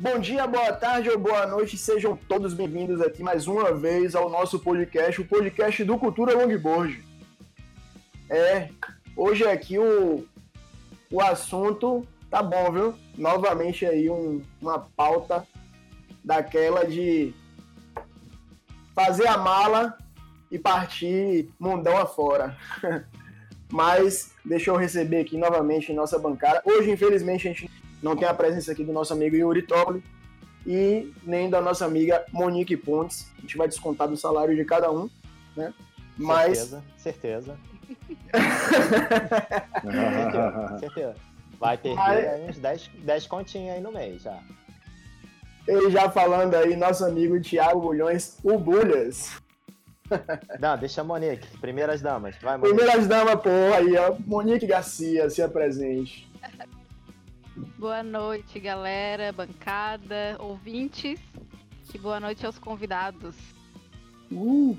Bom dia, boa tarde ou boa noite, sejam todos bem-vindos aqui mais uma vez ao nosso podcast, o podcast do Cultura Longboard. É, hoje aqui o, o assunto tá bom, viu? Novamente aí um, uma pauta daquela de fazer a mala e partir mundão afora. Mas deixa eu receber aqui novamente nossa bancada. Hoje, infelizmente, a gente não tem a presença aqui do nosso amigo Yuri Toppoli e nem da nossa amiga Monique Pontes. A gente vai descontar do salário de cada um, né? Mas... Certeza, certeza. certeza, certeza. Vai ter Mas... uns 10, 10 continhos aí no mês já. E já falando aí, nosso amigo Thiago Bulhões, o Bulhas. Não, deixa a Monique. Primeiras damas. Vai, Monique. Primeiras damas, porra, aí, ó. Monique Garcia, se apresente. Boa noite, galera, bancada, ouvintes. E boa noite aos convidados. Uh,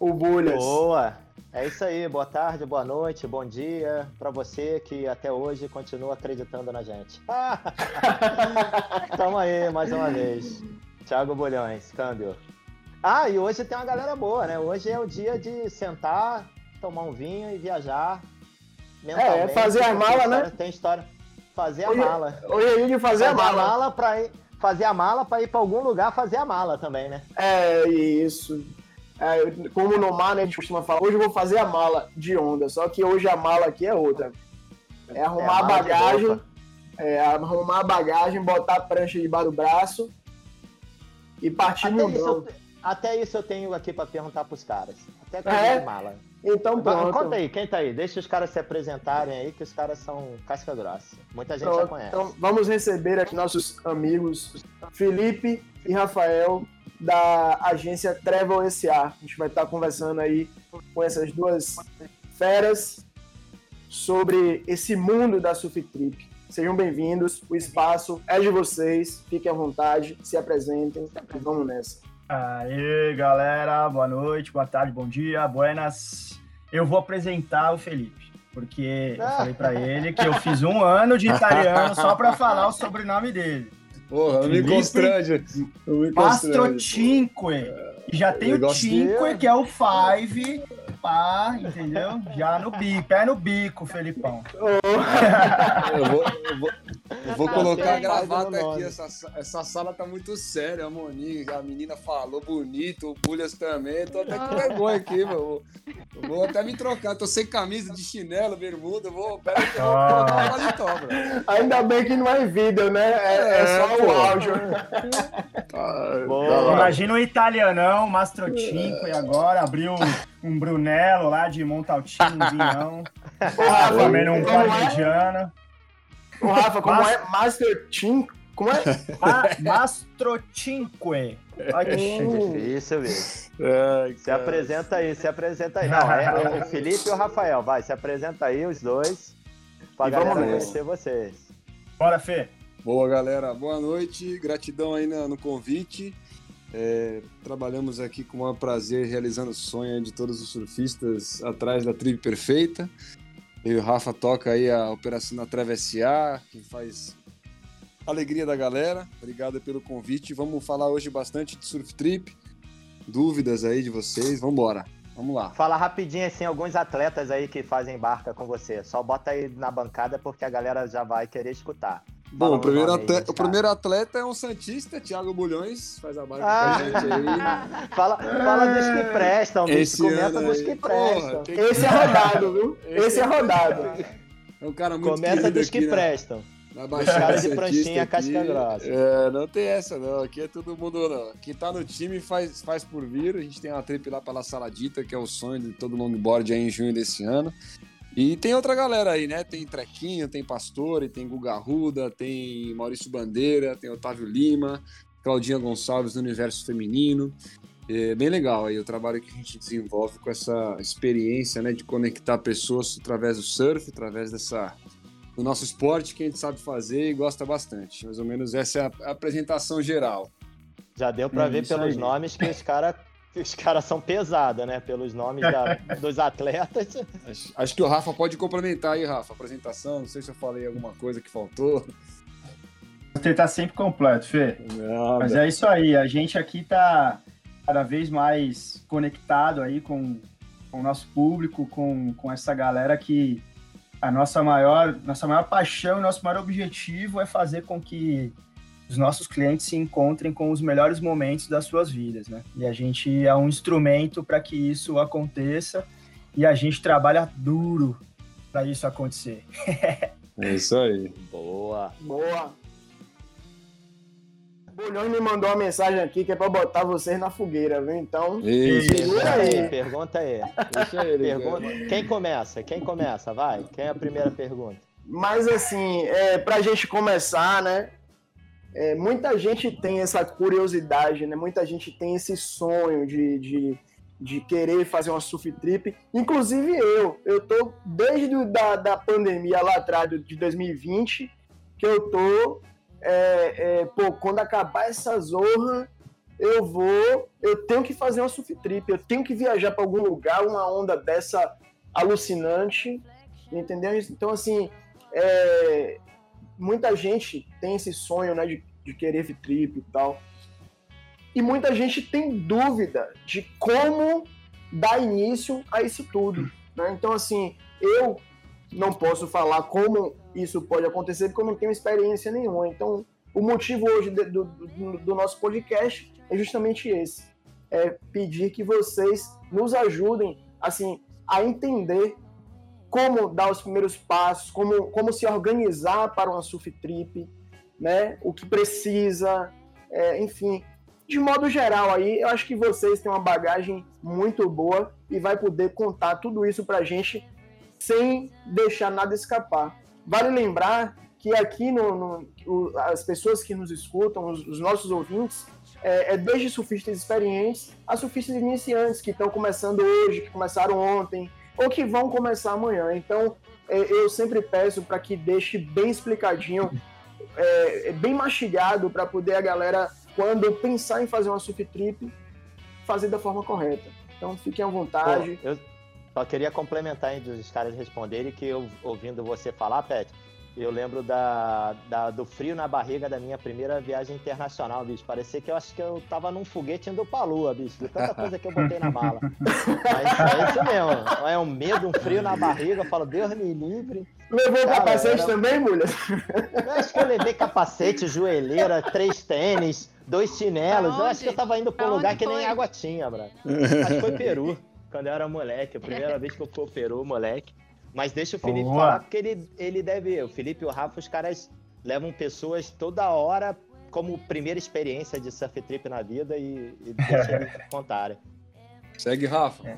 o Bulhas. Boa! É isso aí, boa tarde, boa noite, bom dia para você que até hoje continua acreditando na gente. Tamo aí mais uma vez. Thiago Bolhões, câmbio. Ah, e hoje tem uma galera boa, né? Hoje é o dia de sentar, tomar um vinho e viajar. É, fazer a mala, né? Tem história fazer a mala. Hoje é de fazer, fazer a mala. A mala pra ir, fazer a mala para ir para algum lugar fazer a mala também, né? É, isso. É, como no mar, né, a gente costuma falar, hoje eu vou fazer a mala de onda, só que hoje a mala aqui é outra. É arrumar é a, a bagagem, é, arrumar a bagagem, botar a prancha debaixo do braço e partir até no isso, eu, até isso eu tenho aqui para perguntar pros caras. Até com é? mala. Então pronto. Conta aí, quem tá aí? Deixa os caras se apresentarem aí, que os caras são casca grossa. Muita gente pronto. já conhece. Então vamos receber aqui nossos amigos Felipe e Rafael da agência Travel SA. A gente vai estar conversando aí com essas duas feras sobre esse mundo da Surf Trip. Sejam bem-vindos, o espaço é de vocês, fiquem à vontade, se apresentem e vamos nessa. Aí, galera, boa noite, boa tarde, bom dia, buenas. Eu vou apresentar o Felipe, porque eu falei para ele que eu fiz um ano de italiano só para falar o sobrenome dele. Porra, não me constrange. Mastrocinque. E já tem o Cinque, que é o Five, pá, entendeu? Já no bico, pé no bico, Felipão. eu vou, eu vou, eu vou colocar a gravata aqui. Essa, essa sala tá muito séria, a Monique. A menina falou bonito, o Bulhas também. Tô até com vergonha aqui, meu. Eu vou até me trocar. Tô sem camisa de chinelo, bermuda. Vou. Pera aí eu vou paletó, bro. Ainda bem que não é vídeo, né? É, é, é só pô. o áudio. Imagina um italianão, Mastrocinco, e agora abriu um Brunello lá de Montaltino, um vinhão. O comendo um parmigiano. O Rafa, como Mas... é? Master Team? Como é? Ma Mastrocinque. Difícil mesmo. É, se apresenta aí, se apresenta aí. Não, é o Felipe e o Rafael. Vai, se apresenta aí os dois. Pra e galera conhecer vocês. Bora, Fê. Boa, galera. Boa noite. Gratidão aí no, no convite. É, trabalhamos aqui com o maior prazer, realizando o sonho de todos os surfistas atrás da Tribo Perfeita. E o Rafa toca aí a operação da Travessear, que faz alegria da galera. Obrigado pelo convite. Vamos falar hoje bastante de surf trip, dúvidas aí de vocês. Vamos embora. Vamos lá. Fala rapidinho assim, alguns atletas aí que fazem barca com você. Só bota aí na bancada porque a galera já vai querer escutar. Bom, o primeiro, atleta, o primeiro atleta é um Santista, Thiago Bulhões, faz a barca ah. com a gente aí. fala, fala dos que prestam, bicho. Comenta dos que prestam. Porra, Esse é rodado, viu? Esse é rodado. É um cara muito Começa dos que prestam. Na Baixada de pranchinha, casca grossa. É, não tem essa, não. Aqui é todo mundo. Não. Quem tá no time faz, faz por vir. A gente tem uma trip lá pela Saladita, que é o sonho de todo longboard aí em junho desse ano. E tem outra galera aí, né? Tem Trequinho, tem Pastore, tem Guga Ruda, tem Maurício Bandeira, tem Otávio Lima, Claudinha Gonçalves do Universo Feminino. É bem legal aí o trabalho que a gente desenvolve com essa experiência, né, de conectar pessoas através do surf, através dessa do nosso esporte que a gente sabe fazer e gosta bastante. Mais ou menos essa é a apresentação geral. Já deu para é ver pelos aí. nomes que os caras os caras são pesados, né? Pelos nomes da, dos atletas. Acho, acho, que o Rafa pode complementar aí, Rafa, a apresentação. Não sei se eu falei alguma coisa que faltou. estar tá sempre completo, Fê. Não, Mas é isso aí, a gente aqui tá cada vez mais conectado aí com, com o nosso público, com, com essa galera que a nossa maior, nossa maior paixão, nosso maior objetivo é fazer com que os nossos clientes se encontrem com os melhores momentos das suas vidas, né? E a gente é um instrumento para que isso aconteça e a gente trabalha duro para isso acontecer. é isso aí. Boa. Boa. Bolhões me mandou uma mensagem aqui que é para botar vocês na fogueira, viu? Então, segura aí. Pergunta aí. Deixa ele, pergunta. Quem começa? Quem começa? Vai. Quem é a primeira pergunta? Mas assim, é, para a gente começar, né? É, muita gente tem essa curiosidade, né? Muita gente tem esse sonho de, de, de querer fazer uma surf trip. Inclusive eu. Eu tô desde da, da pandemia lá atrás, de 2020, que eu tô é, é, pô, quando acabar essa zorra, eu vou, eu tenho que fazer uma surf trip, eu tenho que viajar para algum lugar, uma onda dessa alucinante, entendeu? Então, assim, é, muita gente tem esse sonho, né, de, de querer trip e tal, e muita gente tem dúvida de como dar início a isso tudo, né? Então, assim, eu não posso falar como isso pode acontecer porque eu não tenho experiência nenhuma. Então, o motivo hoje do, do, do nosso podcast é justamente esse: é pedir que vocês nos ajudem, assim, a entender como dar os primeiros passos, como, como se organizar para uma surf trip, né? O que precisa, é, enfim. De modo geral aí, eu acho que vocês têm uma bagagem muito boa e vai poder contar tudo isso para a gente sem deixar nada escapar. Vale lembrar que aqui no, no o, as pessoas que nos escutam, os, os nossos ouvintes, é, é, desde surfistas experientes a surfistas iniciantes que estão começando hoje, que começaram ontem, ou que vão começar amanhã. Então, é, eu sempre peço para que deixe bem explicadinho, é, é bem mastigado, para poder a galera, quando pensar em fazer uma surf trip, fazer da forma correta. Então, fiquem à vontade. Eu só queria complementar antes dos caras responderem que eu, ouvindo você falar, Pet, eu lembro da, da, do frio na barriga da minha primeira viagem internacional, bicho. Parecia que eu acho que eu tava num foguete indo pra lua, bicho. De tanta coisa que eu botei na mala. Mas é isso mesmo. É um medo, um frio na barriga. Eu falo, Deus me livre. Levou Cara, capacete era... também, mulher? Eu acho que eu levei capacete, joelheira, três tênis, dois chinelos. Eu acho que eu tava indo pra um lugar que nem água tinha, bro. Acho que foi Peru quando eu era moleque, a primeira vez que eu fui ao Peru, moleque. Mas deixa o Felipe Boa. falar, porque ele, ele deve. O Felipe e o Rafa, os caras levam pessoas toda hora como primeira experiência de surf trip na vida e, e deixa eles contarem. Segue, Rafa. É.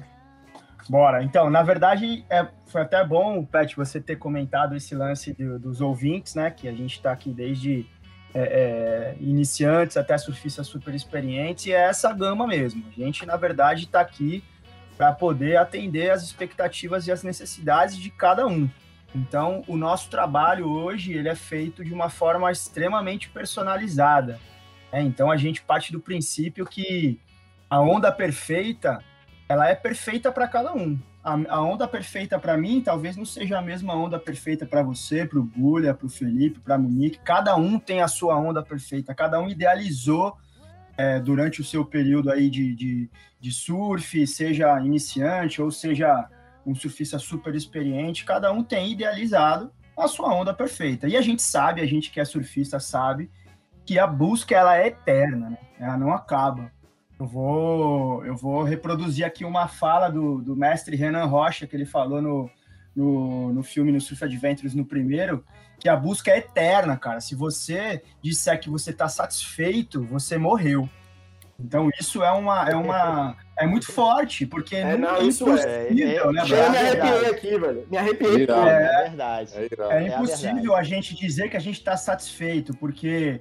Bora. Então, na verdade, é, foi até bom, Pet, você ter comentado esse lance do, dos ouvintes, né? Que a gente está aqui desde é, é, iniciantes até surfistas super experientes, e é essa gama mesmo. A gente, na verdade, está aqui para poder atender as expectativas e as necessidades de cada um. Então, o nosso trabalho hoje ele é feito de uma forma extremamente personalizada. Né? Então, a gente parte do princípio que a onda perfeita ela é perfeita para cada um. A, a onda perfeita para mim talvez não seja a mesma onda perfeita para você, para o Bulha, para o Felipe, para a Monique. Cada um tem a sua onda perfeita. Cada um idealizou é, durante o seu período aí de, de, de surf, seja iniciante ou seja um surfista super experiente, cada um tem idealizado a sua onda perfeita. E a gente sabe, a gente que é surfista sabe que a busca ela é eterna, né? ela não acaba. Eu vou, eu vou reproduzir aqui uma fala do, do mestre Renan Rocha, que ele falou no, no, no filme No Surf Adventures, no primeiro, que a busca é eterna, cara. Se você disser que você está satisfeito, você morreu. Então isso é uma é uma é muito forte, porque é, não, é isso é, é, né, Eu me arrepiei aqui, velho. Me arrepiei. É, é verdade. É, é impossível a, a, gente dizer que a gente está satisfeito, porque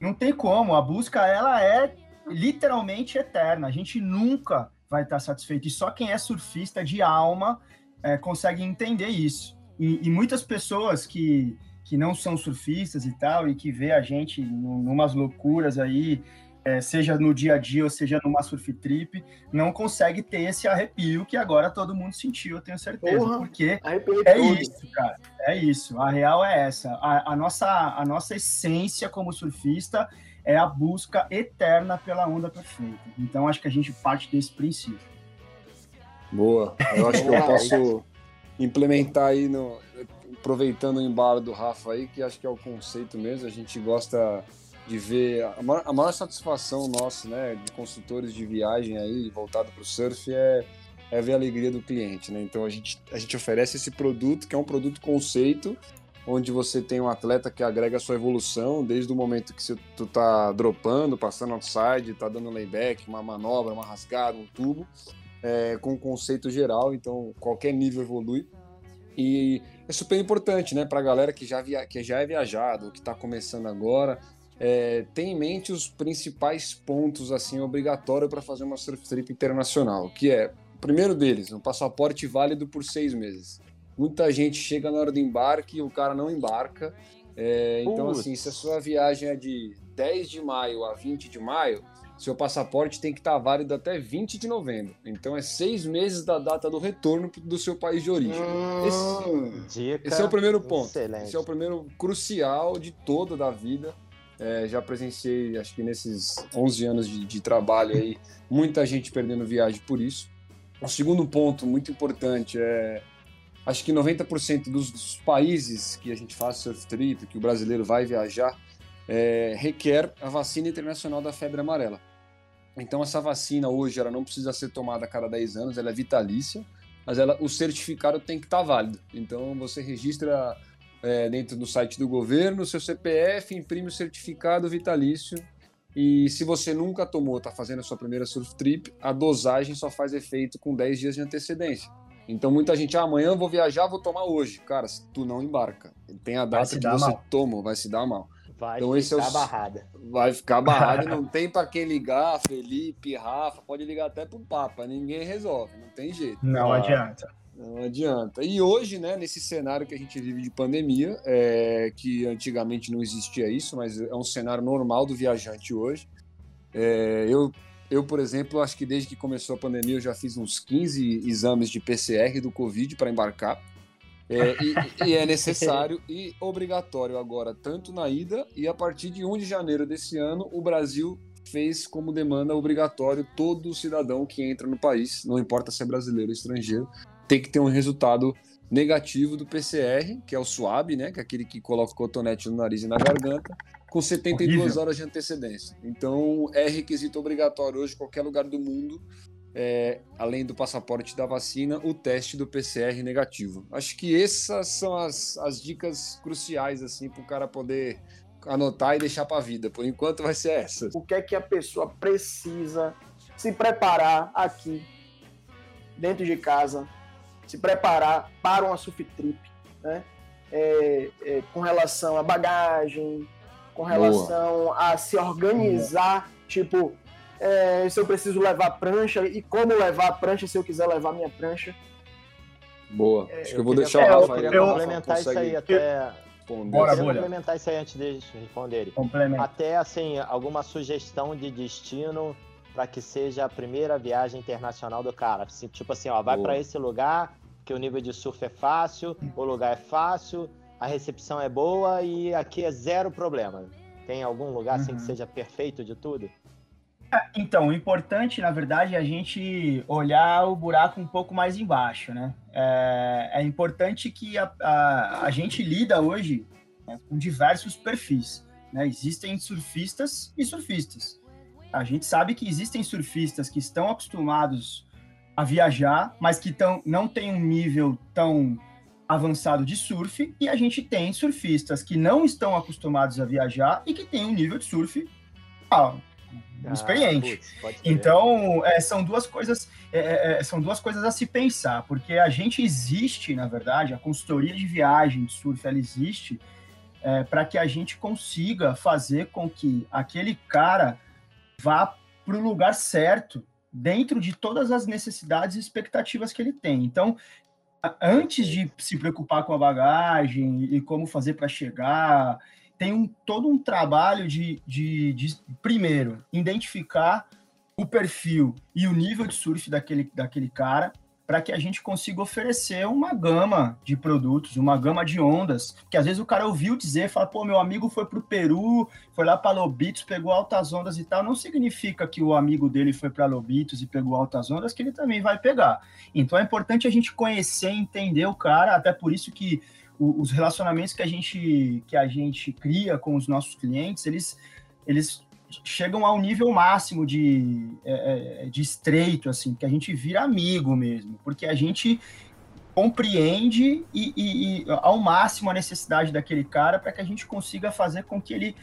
não tem como. A busca ela é literalmente eterna. A gente nunca vai estar tá satisfeito. E só quem é surfista de alma é, consegue entender isso. E, e muitas pessoas que que não são surfistas e tal, e que vê a gente numas loucuras aí, é, seja no dia a dia ou seja numa surf trip, não consegue ter esse arrepio que agora todo mundo sentiu, eu tenho certeza. Porra, porque é isso, cara. É isso. A real é essa. A, a, nossa, a nossa essência como surfista é a busca eterna pela onda perfeita. Então acho que a gente parte desse princípio. Boa. Eu acho que eu posso implementar aí no aproveitando o embalo do Rafa aí, que acho que é o conceito mesmo. A gente gosta de ver a maior, a maior satisfação nossa, né, de consultores de viagem aí voltado para o surf é, é ver a alegria do cliente, né? Então a gente a gente oferece esse produto que é um produto conceito onde você tem um atleta que agrega a sua evolução desde o momento que você, tu tá dropando, passando outside, tá dando layback, uma manobra, uma rasgada, um tubo, é, com um conceito geral, então qualquer nível evolui. E é super importante, né, para a galera que já, via, que já é viajado, que está começando agora, é, tem em mente os principais pontos assim obrigatórios para fazer uma surf trip internacional, que é o primeiro deles, um passaporte válido por seis meses. Muita gente chega na hora do embarque e o cara não embarca. É, então, assim, se a sua viagem é de 10 de maio a 20 de maio, seu passaporte tem que estar tá válido até 20 de novembro. Então é seis meses da data do retorno do seu país de origem. Hum, esse, esse, é o primeiro ponto. Excelente. Esse é o primeiro crucial de todo da vida. É, já presenciei, acho que nesses 11 anos de, de trabalho aí, muita gente perdendo viagem por isso. O segundo ponto muito importante é acho que 90% dos, dos, países que a gente faz surf trip, que o brasileiro vai viajar, é, requer a vacina internacional da febre amarela. Então essa vacina hoje ela não precisa ser tomada a cada 10 anos, ela é vitalícia, mas ela, o certificado tem que estar tá válido. Então você registra é, dentro do site do governo, seu CPF, imprime o certificado vitalício e se você nunca tomou, está fazendo a sua primeira surf trip, a dosagem só faz efeito com 10 dias de antecedência. Então muita gente, ah, amanhã vou viajar, vou tomar hoje. Cara, se tu não embarca, tem a data que você mal. toma, vai se dar mal. Vai então, ficar é o... barrada. Vai ficar barrada, não tem para quem ligar, Felipe, Rafa, pode ligar até pro Papa, ninguém resolve, não tem jeito. Não ah, adianta. Não adianta. E hoje, né, nesse cenário que a gente vive de pandemia, é, que antigamente não existia isso, mas é um cenário normal do viajante hoje. É, eu, eu, por exemplo, acho que desde que começou a pandemia eu já fiz uns 15 exames de PCR do Covid para embarcar. É, e, e, é necessário e obrigatório agora, tanto na ida e a partir de 1 de janeiro desse ano, o Brasil fez como demanda obrigatório todo cidadão que entra no país, não importa se é brasileiro ou estrangeiro, tem que ter um resultado negativo do PCR, que é o SWAB, né, que é aquele que coloca o cotonete no nariz e na garganta, com 72 Horrível. horas de antecedência. Então, é requisito obrigatório hoje, em qualquer lugar do mundo, é, além do passaporte da vacina, o teste do PCR negativo. Acho que essas são as, as dicas cruciais assim para o cara poder anotar e deixar para a vida. Por enquanto vai ser essa. O que é que a pessoa precisa se preparar aqui dentro de casa, se preparar para uma surf trip, né? É, é, com relação à bagagem, com relação Boa. a se organizar, Boa. tipo é, se eu preciso levar prancha e como levar a prancha se eu quiser levar minha prancha. Boa. É, Acho que eu vou deixar o Rafa aí. Eu complementar isso aí até. Bora, eu complementar isso aí antes de responder. Até assim, alguma sugestão de destino para que seja a primeira viagem internacional do cara. Tipo assim, ó, vai para esse lugar que o nível de surf é fácil, o lugar é fácil, a recepção é boa e aqui é zero problema. Tem algum lugar assim que uhum. seja perfeito de tudo? Então, o importante, na verdade, é a gente olhar o buraco um pouco mais embaixo, né? É, é importante que a, a, a, gente lida hoje né, com diversos perfis, né? Existem surfistas e surfistas. A gente sabe que existem surfistas que estão acostumados a viajar, mas que tão, não têm um nível tão avançado de surf, e a gente tem surfistas que não estão acostumados a viajar e que têm um nível de surf ah, experiente. Putz, então, é, são duas coisas é, é, é, são duas coisas a se pensar, porque a gente existe, na verdade, a consultoria de viagem de surf, ela existe é, para que a gente consiga fazer com que aquele cara vá para o lugar certo, dentro de todas as necessidades e expectativas que ele tem. Então, antes de se preocupar com a bagagem e como fazer para chegar, tem um, todo um trabalho de, de, de, primeiro, identificar o perfil e o nível de surf daquele, daquele cara, para que a gente consiga oferecer uma gama de produtos, uma gama de ondas, que às vezes o cara ouviu dizer, fala, pô, meu amigo foi para o Peru, foi lá para Lobitos, pegou altas ondas e tal, não significa que o amigo dele foi para Lobitos e pegou altas ondas, que ele também vai pegar. Então é importante a gente conhecer, entender o cara, até por isso que os relacionamentos que a gente que a gente cria com os nossos clientes, eles eles chegam ao nível máximo de, é, é, de estreito, assim, que a gente vira amigo mesmo, porque a gente compreende e, e, e ao máximo a necessidade daquele cara para que a gente consiga fazer com que ele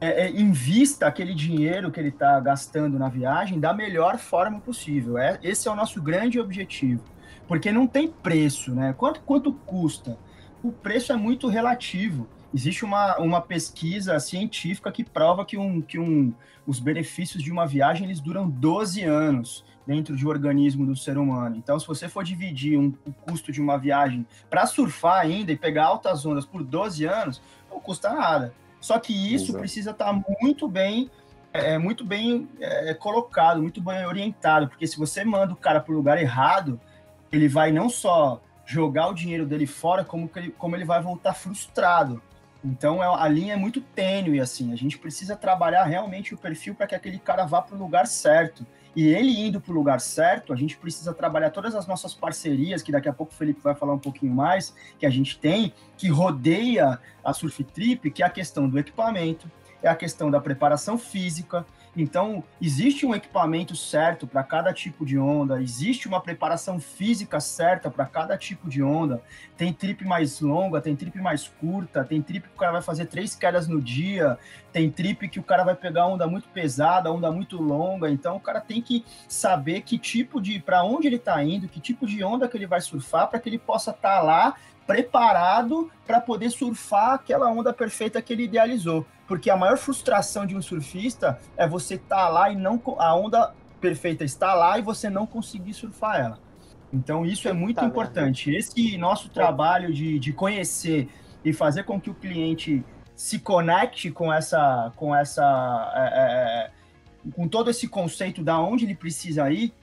é, é, invista aquele dinheiro que ele está gastando na viagem da melhor forma possível. É, esse é o nosso grande objetivo, porque não tem preço, né? Quanto, quanto custa? O preço é muito relativo. Existe uma, uma pesquisa científica que prova que, um, que um, os benefícios de uma viagem eles duram 12 anos dentro de um organismo do ser humano. Então, se você for dividir um, o custo de uma viagem para surfar ainda e pegar altas ondas por 12 anos, não custa nada. Só que isso Exato. precisa estar tá muito bem é, é, muito bem é, colocado, muito bem orientado, porque se você manda o cara para o lugar errado, ele vai não só jogar o dinheiro dele fora, como, ele, como ele vai voltar frustrado. Então é, a linha é muito tênue, assim. A gente precisa trabalhar realmente o perfil para que aquele cara vá para o lugar certo. E ele indo para o lugar certo, a gente precisa trabalhar todas as nossas parcerias, que daqui a pouco o Felipe vai falar um pouquinho mais, que a gente tem, que rodeia a Surf Trip, que é a questão do equipamento, é a questão da preparação física, então, existe um equipamento certo para cada tipo de onda, existe uma preparação física certa para cada tipo de onda. Tem trip mais longa, tem trip mais curta, tem trip que o cara vai fazer três quedas no dia, tem trip que o cara vai pegar onda muito pesada, onda muito longa. Então, o cara tem que saber que tipo de, para onde ele está indo, que tipo de onda que ele vai surfar, para que ele possa estar tá lá preparado para poder surfar aquela onda perfeita que ele idealizou. Porque a maior frustração de um surfista é você estar tá lá e não a onda perfeita está lá e você não conseguir surfar ela. Então isso é muito tá importante. Vendo? Esse nosso trabalho de, de conhecer e fazer com que o cliente se conecte com essa, com essa, é, é, é com todo esse conceito da onde ele precisa ir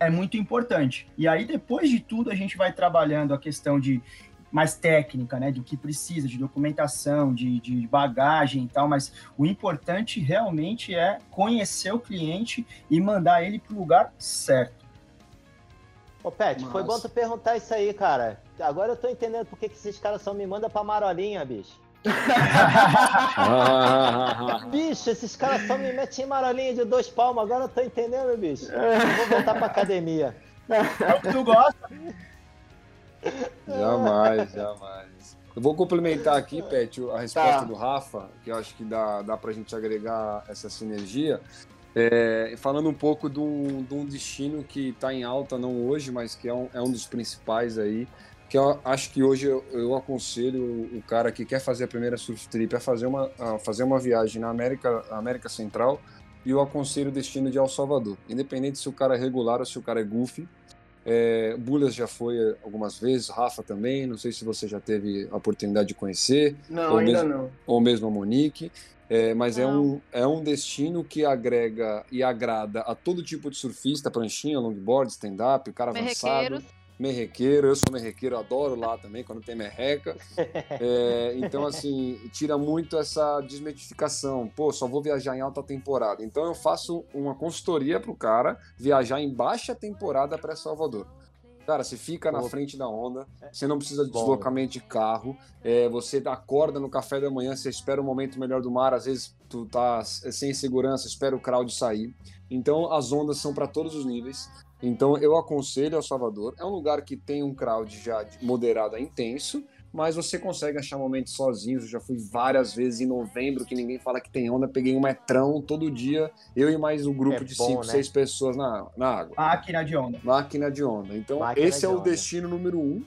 é muito importante. E aí depois de tudo a gente vai trabalhando a questão de mais técnica, né, do que precisa, de documentação, de, de bagagem e tal, mas o importante realmente é conhecer o cliente e mandar ele para o lugar certo. Ô, Pet, foi bom tu perguntar isso aí, cara. Agora eu tô entendendo por que, que esses caras só me mandam pra marolinha, bicho. bicho, esses caras só me metem em marolinha de dois palmos. Agora eu tô entendendo, bicho. Eu vou voltar pra academia. É o que tu gosta. Jamais, jamais. Eu vou complementar aqui, Pet, a resposta tá. do Rafa, que eu acho que dá, dá pra gente agregar essa sinergia. É, falando um pouco de um, de um destino que está em alta, não hoje, mas que é um, é um dos principais aí, que eu acho que hoje eu, eu, aconselho o cara que quer fazer a primeira surf trip a fazer uma, a fazer uma viagem na América, América Central e eu aconselho o destino de El Salvador. Independente se o cara é regular ou se o cara é goofy, é, Bulas já foi algumas vezes, Rafa também. Não sei se você já teve a oportunidade de conhecer. Não, ainda mesmo, não. Ou mesmo a Monique. É, mas é um, é um destino que agrega e agrada a todo tipo de surfista, pranchinha, longboard, stand-up, o cara avançado merrequeiro, eu sou merrequeiro, adoro lá também quando tem merreca. É, então, assim, tira muito essa desmitificação. Pô, só vou viajar em alta temporada. Então, eu faço uma consultoria pro cara viajar em baixa temporada para Salvador. Cara, você fica na frente da onda, você não precisa de deslocamento de carro, é, você acorda no café da manhã, você espera o momento melhor do mar, às vezes tu tá sem segurança, espera o crowd sair. Então as ondas são para todos os níveis. Então eu aconselho ao Salvador. É um lugar que tem um crowd já moderado a intenso, mas você consegue achar momentos sozinhos. Eu já fui várias vezes em novembro que ninguém fala que tem onda. Peguei um metrão todo dia, eu e mais um grupo é de 5, 6 né? pessoas na, na água. Máquina de onda. Máquina de onda. Então Máquina esse é o onda. destino número um,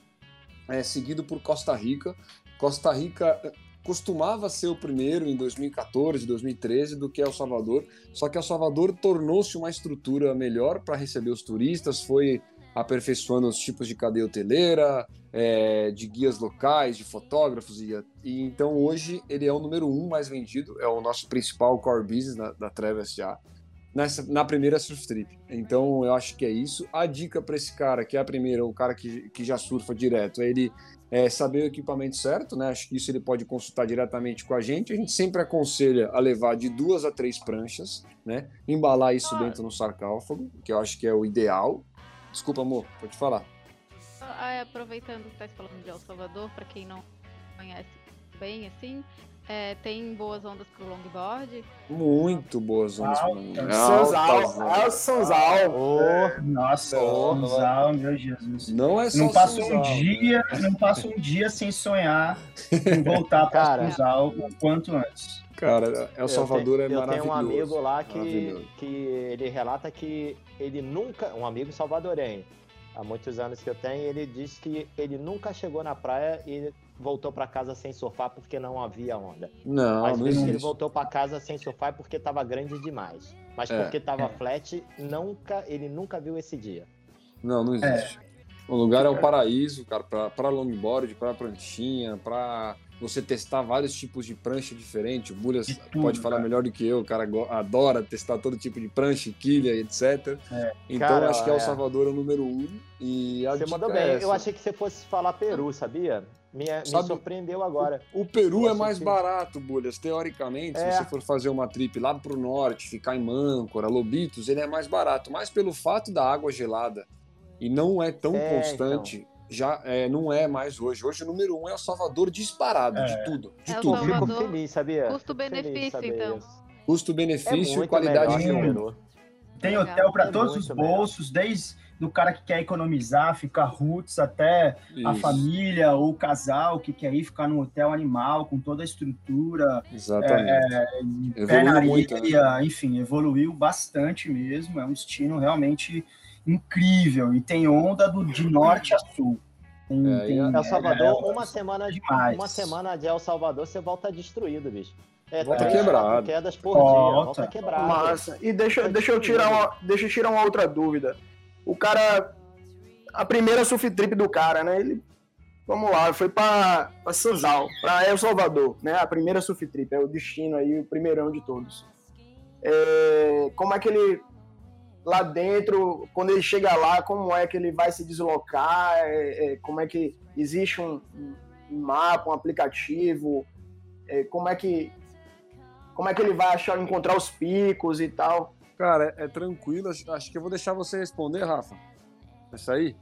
é, seguido por Costa Rica. Costa Rica costumava ser o primeiro em 2014, 2013 do que El Salvador, só que El Salvador tornou-se uma estrutura melhor para receber os turistas, foi aperfeiçoando os tipos de cadeia hoteleira, é, de guias locais, de fotógrafos. E, e, então hoje ele é o número um mais vendido, é o nosso principal core business da, da Travis já. Nessa, na primeira surf trip. Então eu acho que é isso. A dica para esse cara, que é a primeira, o cara que, que já surfa direto, é ele é, saber o equipamento certo, né? Acho que isso ele pode consultar diretamente com a gente. A gente sempre aconselha a levar de duas a três pranchas, né? Embalar isso dentro no sarcófago, que eu acho que é o ideal. Desculpa, amor, pode falar. Ah, é, aproveitando que está falando de El Salvador, para quem não conhece bem assim, é, tem boas ondas pro longboard? Muito boas ondas pro longboard. Sanzal, Sanzal. Oh, nossa, oh, Sanzal, meu Jesus. Não é só não passo um dia, Não passo um dia sem sonhar em voltar para Sanzal o quanto antes. Cara, El Salvador tenho, é maravilhoso. Eu tenho um amigo lá que, que ele relata que ele nunca, um amigo salvadorenho, há muitos anos que eu tenho, ele diz que ele nunca chegou na praia e voltou para casa sem surfar porque não havia onda. Não, Mas não existe. ele voltou para casa sem surfar porque estava grande demais. Mas é. porque estava flat, nunca, ele nunca viu esse dia. Não, não existe. É. O lugar é o paraíso, cara, para longboard, para pranchinha, para você testar vários tipos de prancha diferente. O Bulhas pode falar cara. melhor do que eu, o cara adora testar todo tipo de prancha, quilha, etc. É. Então cara, acho que El é. Salvador é o número um. E você mandou bem. É eu achei que você fosse falar Peru, sabia? Me, me surpreendeu agora. O, o Peru é mais que... barato, Bulhas. Teoricamente, é. se você for fazer uma trip lá pro norte, ficar em Mâncora, Lobitos, ele é mais barato. Mas pelo fato da água gelada e não é tão é, constante. Então já é, não é mais hoje. Hoje o número um é o Salvador disparado é. de tudo. De é tudo. Salvador, Fico feliz, sabia? Custo-benefício, então. Custo-benefício, é qualidade de Tem hotel para é todos os bolsos, melhor. desde do cara que quer economizar, ficar roots, até Isso. a família ou o casal que quer ir ficar num hotel animal com toda a estrutura. Exatamente. É, pé na areia, muito, né? enfim, evoluiu bastante mesmo. É um destino realmente incrível e tem onda do, de norte a sul. Tem, é, tem, El Salvador, é, uma, semana de, uma semana de El Salvador, você volta destruído, bicho. É, volta quebrado. quedas por volta. dia, volta quebrado. Massa. E deixa, deixa, eu tirar uma, deixa eu tirar uma outra dúvida. O cara. A primeira surf trip do cara, né? Ele. Vamos lá, foi para Sanzal, para El Salvador, né? A primeira surf trip, é o destino aí, o primeirão de todos. É, como é que ele lá dentro, quando ele chega lá, como é que ele vai se deslocar, é, é, como é que existe um, um mapa, um aplicativo, é, como é que como é que ele vai achar encontrar os picos e tal. Cara, é, é tranquilo. Acho que eu vou deixar você responder, Rafa. Essa aí.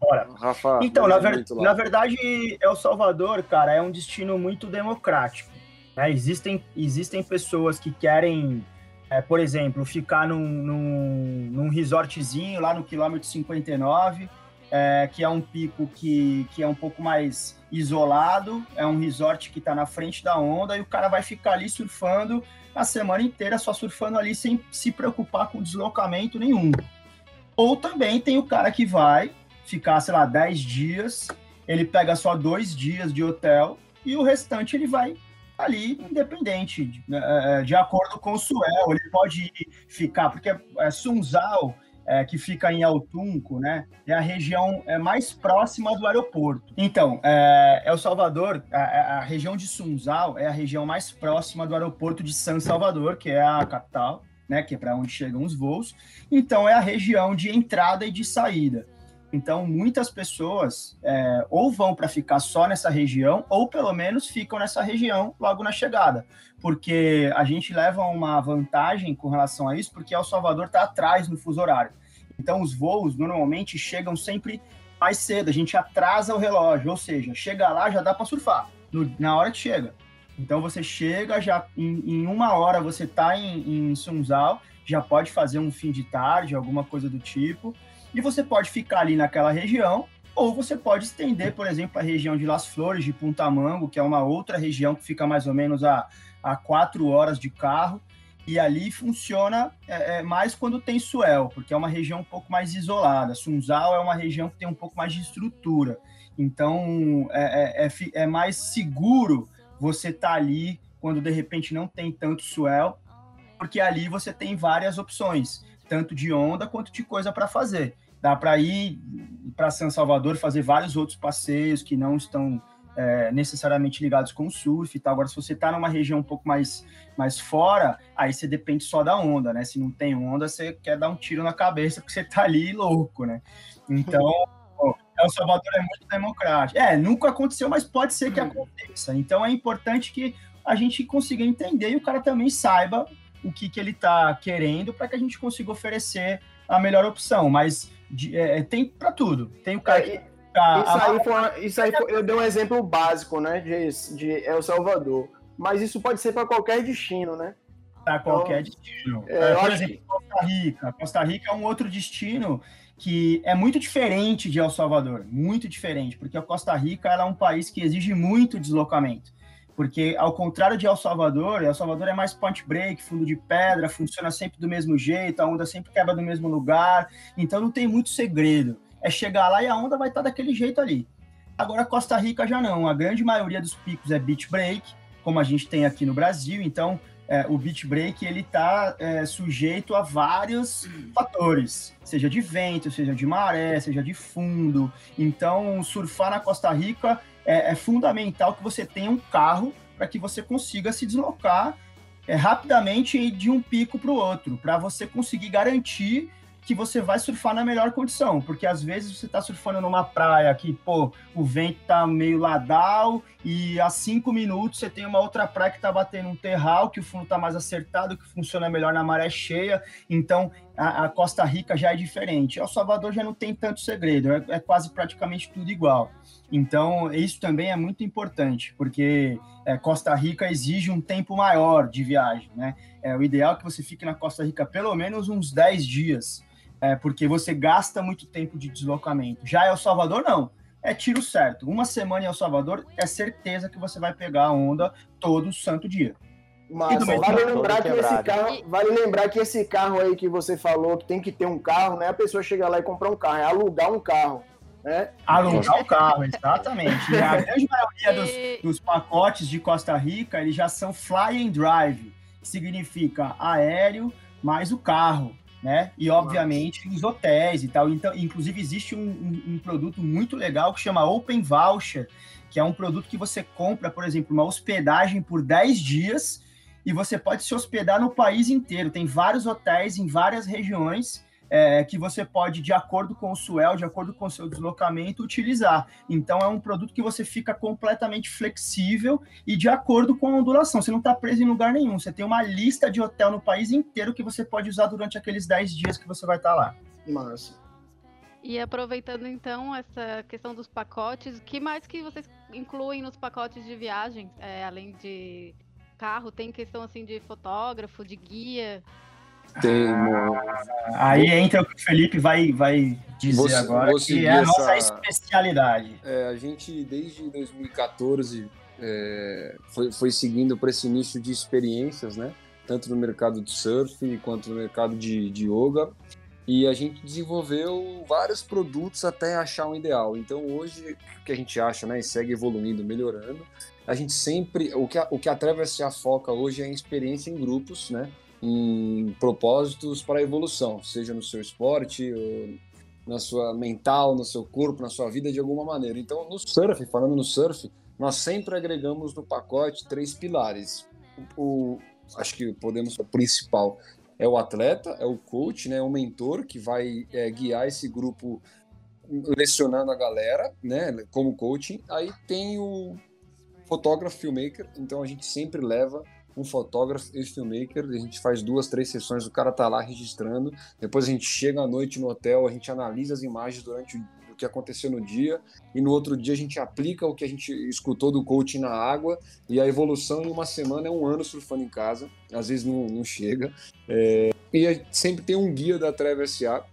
Bora. Rafa. Então, na, ver, na verdade, El Salvador, cara, é um destino muito democrático. Né? Existem, existem pessoas que querem é, por exemplo, ficar num, num, num, resortzinho lá no quilômetro 59, é, que é um pico que, que é um pouco mais isolado, é um resort que está na frente da onda e o cara vai ficar ali surfando a semana inteira, só surfando ali sem se preocupar com deslocamento nenhum. Ou também tem o cara que vai ficar, sei lá, 10 dias, ele pega só dois dias de hotel e o restante ele vai ali independente, de, é, é, de acordo com o Suel, ele pode ficar, porque é, Sunzal, é, que fica em Altunco, né, é a região é, mais próxima do aeroporto. Então, é, El Salvador, a, a, região de Sunzal é a região mais próxima do aeroporto de San Salvador, que é a capital, né, que é para onde chegam os voos. Então, é a região de entrada e de saída. Então, muitas pessoas é, ou vão para ficar só nessa região, ou pelo menos ficam nessa região logo na chegada, porque a gente leva uma vantagem com relação a isso, porque El Salvador está atrás no fuso horário. Então, os voos normalmente chegam sempre mais cedo, a gente atrasa o relógio, ou seja, chega lá já dá para surfar no, na hora que chega. Então, você chega já em, em uma hora, você está em, em Sunzal, já pode fazer um fim de tarde, alguma coisa do tipo e você pode ficar ali naquela região, ou você pode estender, por exemplo, a região de Las Flores, de Puntamango, que é uma outra região que fica mais ou menos a, a quatro horas de carro, e ali funciona é, é, mais quando tem suel, porque é uma região um pouco mais isolada. Sunzal é uma região que tem um pouco mais de estrutura, então é, é, é, é mais seguro você estar tá ali quando de repente não tem tanto suel, porque ali você tem várias opções, tanto de onda quanto de coisa para fazer. Dá para ir para São Salvador fazer vários outros passeios que não estão é, necessariamente ligados com o surf e tal. Agora, se você está numa região um pouco mais, mais fora, aí você depende só da onda, né? Se não tem onda, você quer dar um tiro na cabeça porque você está ali louco, né? Então, El Salvador é muito democrático. É, nunca aconteceu, mas pode ser que aconteça. Então, é importante que a gente consiga entender e o cara também saiba o que, que ele está querendo para que a gente consiga oferecer a melhor opção. Mas de, é, tem para tudo. Tem o cara que Tá, isso, aí foi, isso aí foi, eu dei um exemplo básico, né, de, de El Salvador. Mas isso pode ser para qualquer destino, né? Para qualquer então, destino. É, é, por exemplo, que... Costa Rica. Costa Rica é um outro destino que é muito diferente de El Salvador, muito diferente, porque a Costa Rica é um país que exige muito deslocamento. Porque, ao contrário de El Salvador, El Salvador é mais point break, fundo de pedra, funciona sempre do mesmo jeito, a onda sempre quebra do mesmo lugar, então não tem muito segredo é chegar lá e a onda vai estar tá daquele jeito ali. Agora, Costa Rica já não. A grande maioria dos picos é beach break, como a gente tem aqui no Brasil. Então, é, o beach break ele está é, sujeito a vários fatores, seja de vento, seja de maré, seja de fundo. Então, surfar na Costa Rica é, é fundamental que você tenha um carro para que você consiga se deslocar é, rapidamente de um pico para o outro, para você conseguir garantir que você vai surfar na melhor condição, porque às vezes você está surfando numa praia que, pô, o vento tá meio ladal e a cinco minutos você tem uma outra praia que tá batendo um terral, que o fundo tá mais acertado, que funciona melhor na maré cheia, então a, a Costa Rica já é diferente. El Salvador já não tem tanto segredo, é, é quase praticamente tudo igual. Então, isso também é muito importante, porque é, Costa Rica exige um tempo maior de viagem, né? É, o ideal é que você fique na Costa Rica pelo menos uns 10 dias, é, porque você gasta muito tempo de deslocamento. Já El Salvador, não. É tiro certo. Uma semana em El Salvador é certeza que você vai pegar a onda todo santo dia. Mas vale lembrar que esse carro, vale lembrar que esse carro aí que você falou que tem que ter um carro, né? A pessoa chega lá e comprar um carro, é alugar um carro. Né? Alugar o carro, exatamente. E a grande maioria dos, dos, pacotes de Costa Rica, eles já são fly and drive, que significa aéreo mais o carro né? E obviamente os hotéis e tal. Então, inclusive existe um, um, um, produto muito legal que chama Open Voucher, que é um produto que você compra, por exemplo, uma hospedagem por 10 dias e você pode se hospedar no país inteiro. Tem vários hotéis em várias regiões é, que você pode, de acordo com o Suel, de acordo com o seu deslocamento, utilizar. Então é um produto que você fica completamente flexível e de acordo com a ondulação. Você não está preso em lugar nenhum. Você tem uma lista de hotel no país inteiro que você pode usar durante aqueles 10 dias que você vai estar tá lá. Massa. E aproveitando então essa questão dos pacotes, que mais que vocês incluem nos pacotes de viagem, é, além de carro, tem questão assim de fotógrafo, de guia? Tem, ah, Aí entra o que o Felipe vai, vai dizer você, agora, você que é a nossa essa... especialidade. É, a gente, desde 2014, é, foi, foi seguindo para esse nicho de experiências, né? Tanto no mercado de surf quanto no mercado de, de yoga. E a gente desenvolveu vários produtos até achar um ideal. Então, hoje, o que a gente acha, né? E segue evoluindo, melhorando. A gente sempre. O que a, o que a Traverse foca hoje é em experiência em grupos, né? Propósitos para a evolução, seja no seu esporte, na sua mental, no seu corpo, na sua vida de alguma maneira. Então, no surf, falando no surf, nós sempre agregamos no pacote três pilares. O, acho que podemos o principal é o atleta, é o coach, né, o mentor que vai é, guiar esse grupo lecionando a galera, né, como coaching. Aí tem o fotógrafo, filmmaker, então a gente sempre leva um fotógrafo e filmmaker, a gente faz duas, três sessões, o cara tá lá registrando, depois a gente chega à noite no hotel, a gente analisa as imagens durante o que aconteceu no dia, e no outro dia a gente aplica o que a gente escutou do coaching na água, e a evolução em uma semana é um ano surfando em casa, às vezes não, não chega, é, e sempre tem um guia da Treve SA,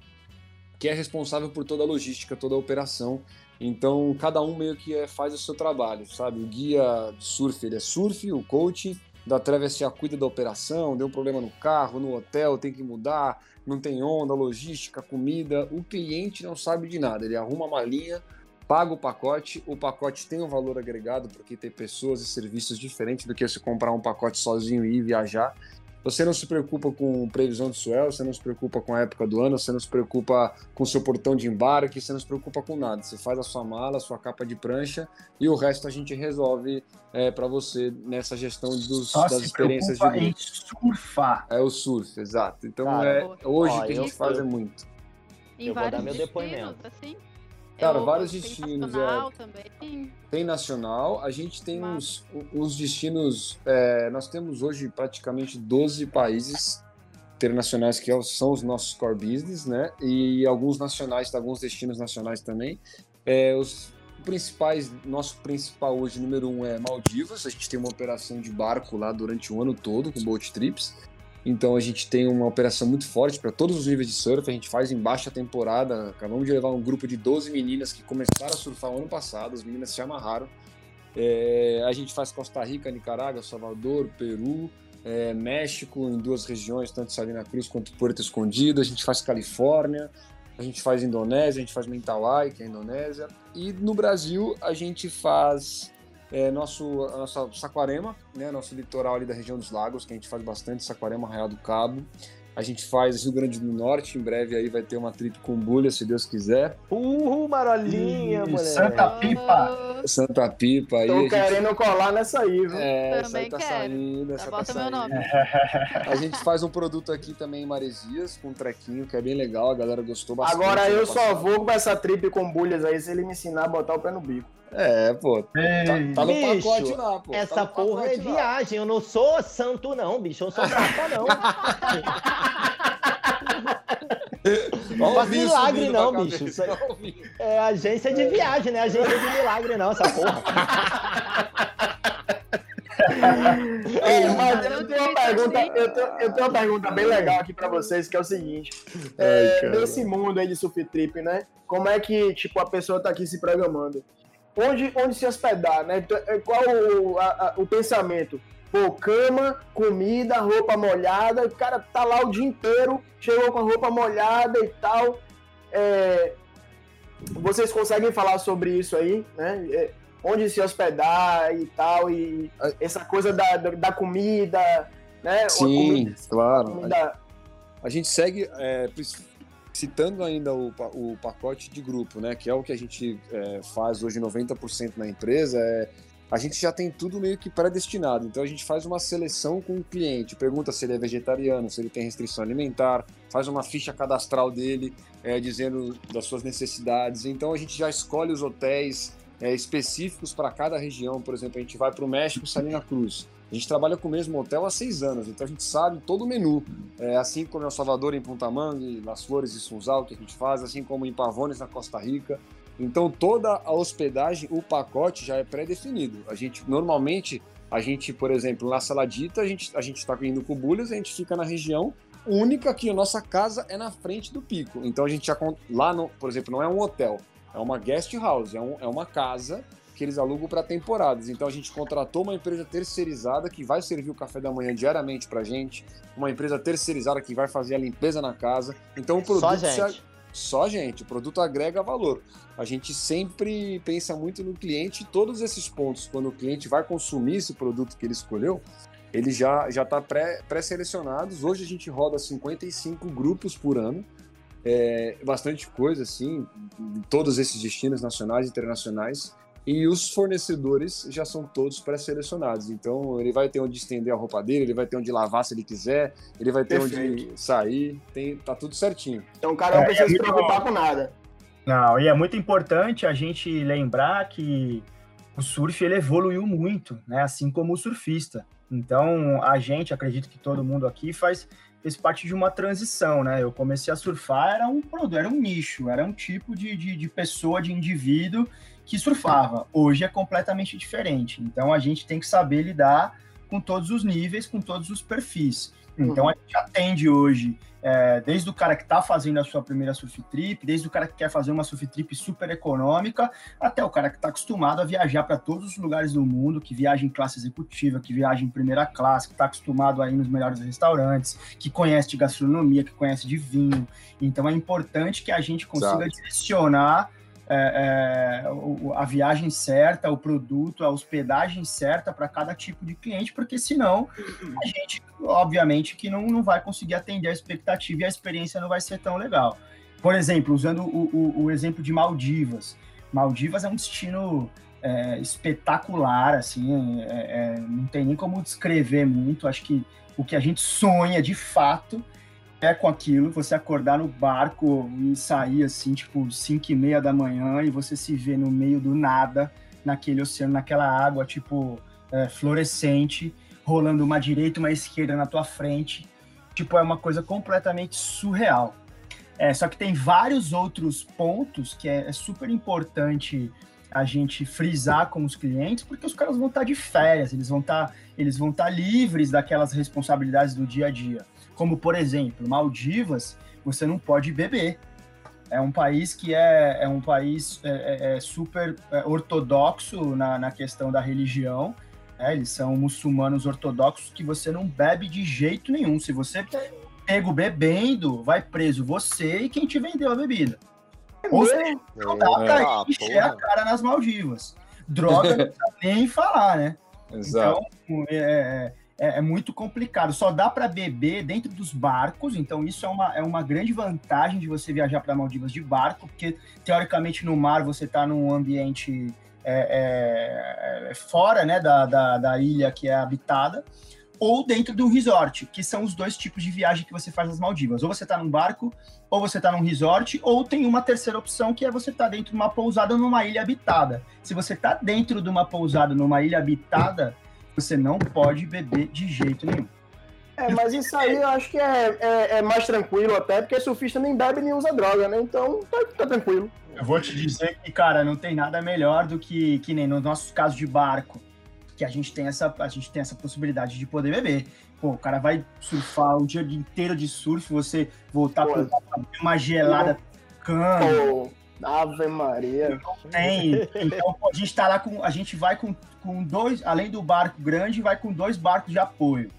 que é responsável por toda a logística, toda a operação, então, cada um meio que é, faz o seu trabalho, sabe? O guia surf, ele é surf, o coaching, da travessia cuida da operação, deu um problema no carro, no hotel, tem que mudar, não tem onda, logística, comida. O cliente não sabe de nada, ele arruma a malinha, paga o pacote, o pacote tem um valor agregado porque tem pessoas e serviços diferentes do que você comprar um pacote sozinho e ir viajar. Você não se preocupa com previsão de swell, você não se preocupa com a época do ano, você não se preocupa com o seu portão de embarque, você não se preocupa com nada. Você faz a sua mala, a sua capa de prancha e o resto a gente resolve é, para você nessa gestão dos, Só das experiências de em surfar. É o surf, exato. Então Cara, é, hoje o que a gente faz é muito. Em eu vou dar meu depoimento. assim? Cara, eu, vários destinos. Tem é. nacional é, também. Tem nacional. A gente tem uns, uns destinos. É, nós temos hoje praticamente 12 países internacionais que é são os nossos core business, né? E alguns nacionais, alguns destinos nacionais também. É, os principais, nosso principal hoje, número um, é Maldivas. A gente tem uma operação de barco lá durante o ano todo com boat trips. Então a gente tem uma operação muito forte para todos os níveis de surf. A gente faz em baixa temporada. Acabamos de levar um grupo de 12 meninas que começaram a surfar ano passado. As meninas se amarraram. É, a gente faz Costa Rica, Nicarágua, Salvador, Peru, é, México, em duas regiões, tanto Salina Cruz quanto Porto Escondido. A gente faz Califórnia, a gente faz Indonésia, a gente faz Mentawai, que é a Indonésia. E no Brasil a gente faz é, nosso, a nossa Saquarema, né, nosso litoral ali da região dos lagos, que a gente faz bastante, Saquarema, Arraial do Cabo. A gente faz Rio Grande do Norte, em breve aí vai ter uma trip com bulha, se Deus quiser. Uhul, Marolinha, moleque. Santa Pipa. Santa Pipa. Aí Tô querendo gente... colar nessa aí, viu? É, essa aí tá quero. saindo, essa tá meu nome. A gente faz um produto aqui também em Maresias, com um trequinho, que é bem legal, a galera gostou bastante. Agora eu só vou com essa trip com bulhas aí, se ele me ensinar a botar o pé no bico. É, pô. Tá, tá no bicho, pacote lá, pô. Tá essa tá porra é viagem. Eu não sou santo, não, bicho. Eu sou papa, não. Não faz milagre, não, bicho. Isso é agência de viagem, né? Agência de milagre, não, essa porra. é, mas eu tenho, uma pergunta, eu, tenho, eu tenho uma pergunta bem legal aqui pra vocês, que é o seguinte. É, nesse mundo aí de surf trip, né? Como é que, tipo, a pessoa tá aqui se programando? Onde, onde se hospedar, né? Então, é, qual o, a, a, o pensamento? Pô, cama, comida, roupa molhada, o cara tá lá o dia inteiro, chegou com a roupa molhada e tal. É, vocês conseguem falar sobre isso aí, né? É, onde se hospedar e tal, e essa coisa da, da comida, né? Sim, comida, claro. Comida... A gente segue, é, citando ainda o, o pacote de grupo, né, que é o que a gente é, faz hoje 90% na empresa, é, a gente já tem tudo meio que predestinado. Então a gente faz uma seleção com o cliente, pergunta se ele é vegetariano, se ele tem restrição alimentar, faz uma ficha cadastral dele, é, dizendo das suas necessidades. Então a gente já escolhe os hotéis é, específicos para cada região. Por exemplo, a gente vai para o México, Salina Cruz. A gente trabalha com o mesmo hotel há seis anos, então a gente sabe todo o menu. É, assim como em Salvador, em Punta Mangue, Las Flores e Sunzal, que a gente faz, assim como em Pavones, na Costa Rica. Então toda a hospedagem, o pacote já é pré-definido. A gente, normalmente, a gente, por exemplo, na Saladita, a gente a gente está indo com bulhas, a gente fica na região única que a nossa casa é na frente do pico. Então a gente já lá no, por exemplo, não é um hotel, é uma guest house, é, um, é uma casa que eles alugam para temporadas. Então a gente contratou uma empresa terceirizada que vai servir o café da manhã diariamente para gente, uma empresa terceirizada que vai fazer a limpeza na casa. Então o produto só gente. Se... Só gente, o produto agrega valor. A gente sempre pensa muito no cliente, todos esses pontos, quando o cliente vai consumir esse produto que ele escolheu, ele já já está pré-selecionados. Hoje a gente roda 55 grupos por ano, é, bastante coisa assim, em todos esses destinos nacionais e internacionais e os fornecedores já são todos pré-selecionados. Então ele vai ter onde estender a roupa dele, ele vai ter onde lavar se ele quiser, ele vai ter Perfeito. onde sair, tem, tá tudo certinho. Então o cara não é, precisa é se preocupar com nada. Não, e é muito importante a gente lembrar que o surf ele evoluiu muito, né? Assim como o surfista. Então a gente, acredito que todo mundo aqui faz fez parte de uma transição, né? Eu comecei a surfar, era um produto, era um nicho, era um tipo de, de, de pessoa, de indivíduo que surfava. Hoje é completamente diferente. Então a gente tem que saber lidar com todos os níveis, com todos os perfis. Então a gente atende hoje, é, desde o cara que está fazendo a sua primeira surf trip, desde o cara que quer fazer uma surf trip super econômica, até o cara que está acostumado a viajar para todos os lugares do mundo, que viaja em classe executiva, que viaja em primeira classe, que está acostumado a ir nos melhores restaurantes, que conhece de gastronomia, que conhece de vinho. Então é importante que a gente consiga Exato. direcionar é, é, a viagem certa, o produto, a hospedagem certa para cada tipo de cliente, porque senão a gente, obviamente, que não, não vai conseguir atender a expectativa e a experiência não vai ser tão legal. Por exemplo, usando o, o, o exemplo de Maldivas. Maldivas é um destino é, espetacular, assim, é, é, não tem nem como descrever muito. Acho que o que a gente sonha de fato é com aquilo, você acordar no barco e sair assim, tipo, 5 e meia da manhã e você se vê no meio do nada, naquele oceano, naquela água, tipo, é, fluorescente, rolando uma direita uma esquerda na tua frente. Tipo, é uma coisa completamente surreal. É, só que tem vários outros pontos que é, é super importante a gente frisar com os clientes, porque os caras vão estar de férias, eles vão estar, eles vão estar livres daquelas responsabilidades do dia a dia. Como, por exemplo, Maldivas, você não pode beber. É um país que é, é um país é, é, é super é, ortodoxo na, na questão da religião. Né? Eles são muçulmanos ortodoxos que você não bebe de jeito nenhum. Se você pego bebendo, vai preso você e quem te vendeu a bebida. Ou seja, não dá pra ah, encher a cara nas Maldivas. Droga não precisa nem falar, né? Exato. Então, é, é, é, muito complicado. Só dá para beber dentro dos barcos, então isso é uma, é uma grande vantagem de você viajar para Maldivas de barco, porque teoricamente no mar você está num ambiente é, é, é, fora né, da, da, da ilha que é habitada ou dentro de um resort, que são os dois tipos de viagem que você faz nas Maldivas. Ou você está num barco, ou você está num resort, ou tem uma terceira opção que é você estar tá dentro de uma pousada numa ilha habitada. Se você está dentro de uma pousada numa ilha habitada, você não pode beber de jeito nenhum. É, mas isso aí eu acho que é, é, é, mais tranquilo até, porque surfista nem bebe nem usa droga, né? Então tá, tá, tranquilo. Eu vou te dizer que, cara, não tem nada melhor do que, que nem nos nossos casos de barco, que a gente tem essa, a gente tem essa possibilidade de poder beber. Pô, o cara vai surfar o dia inteiro de surf, você voltar para uma gelada cana. Ave Maria. tem. Então a gente tá lá com. A gente vai com, com dois, além do barco grande, vai com dois barcos de apoio.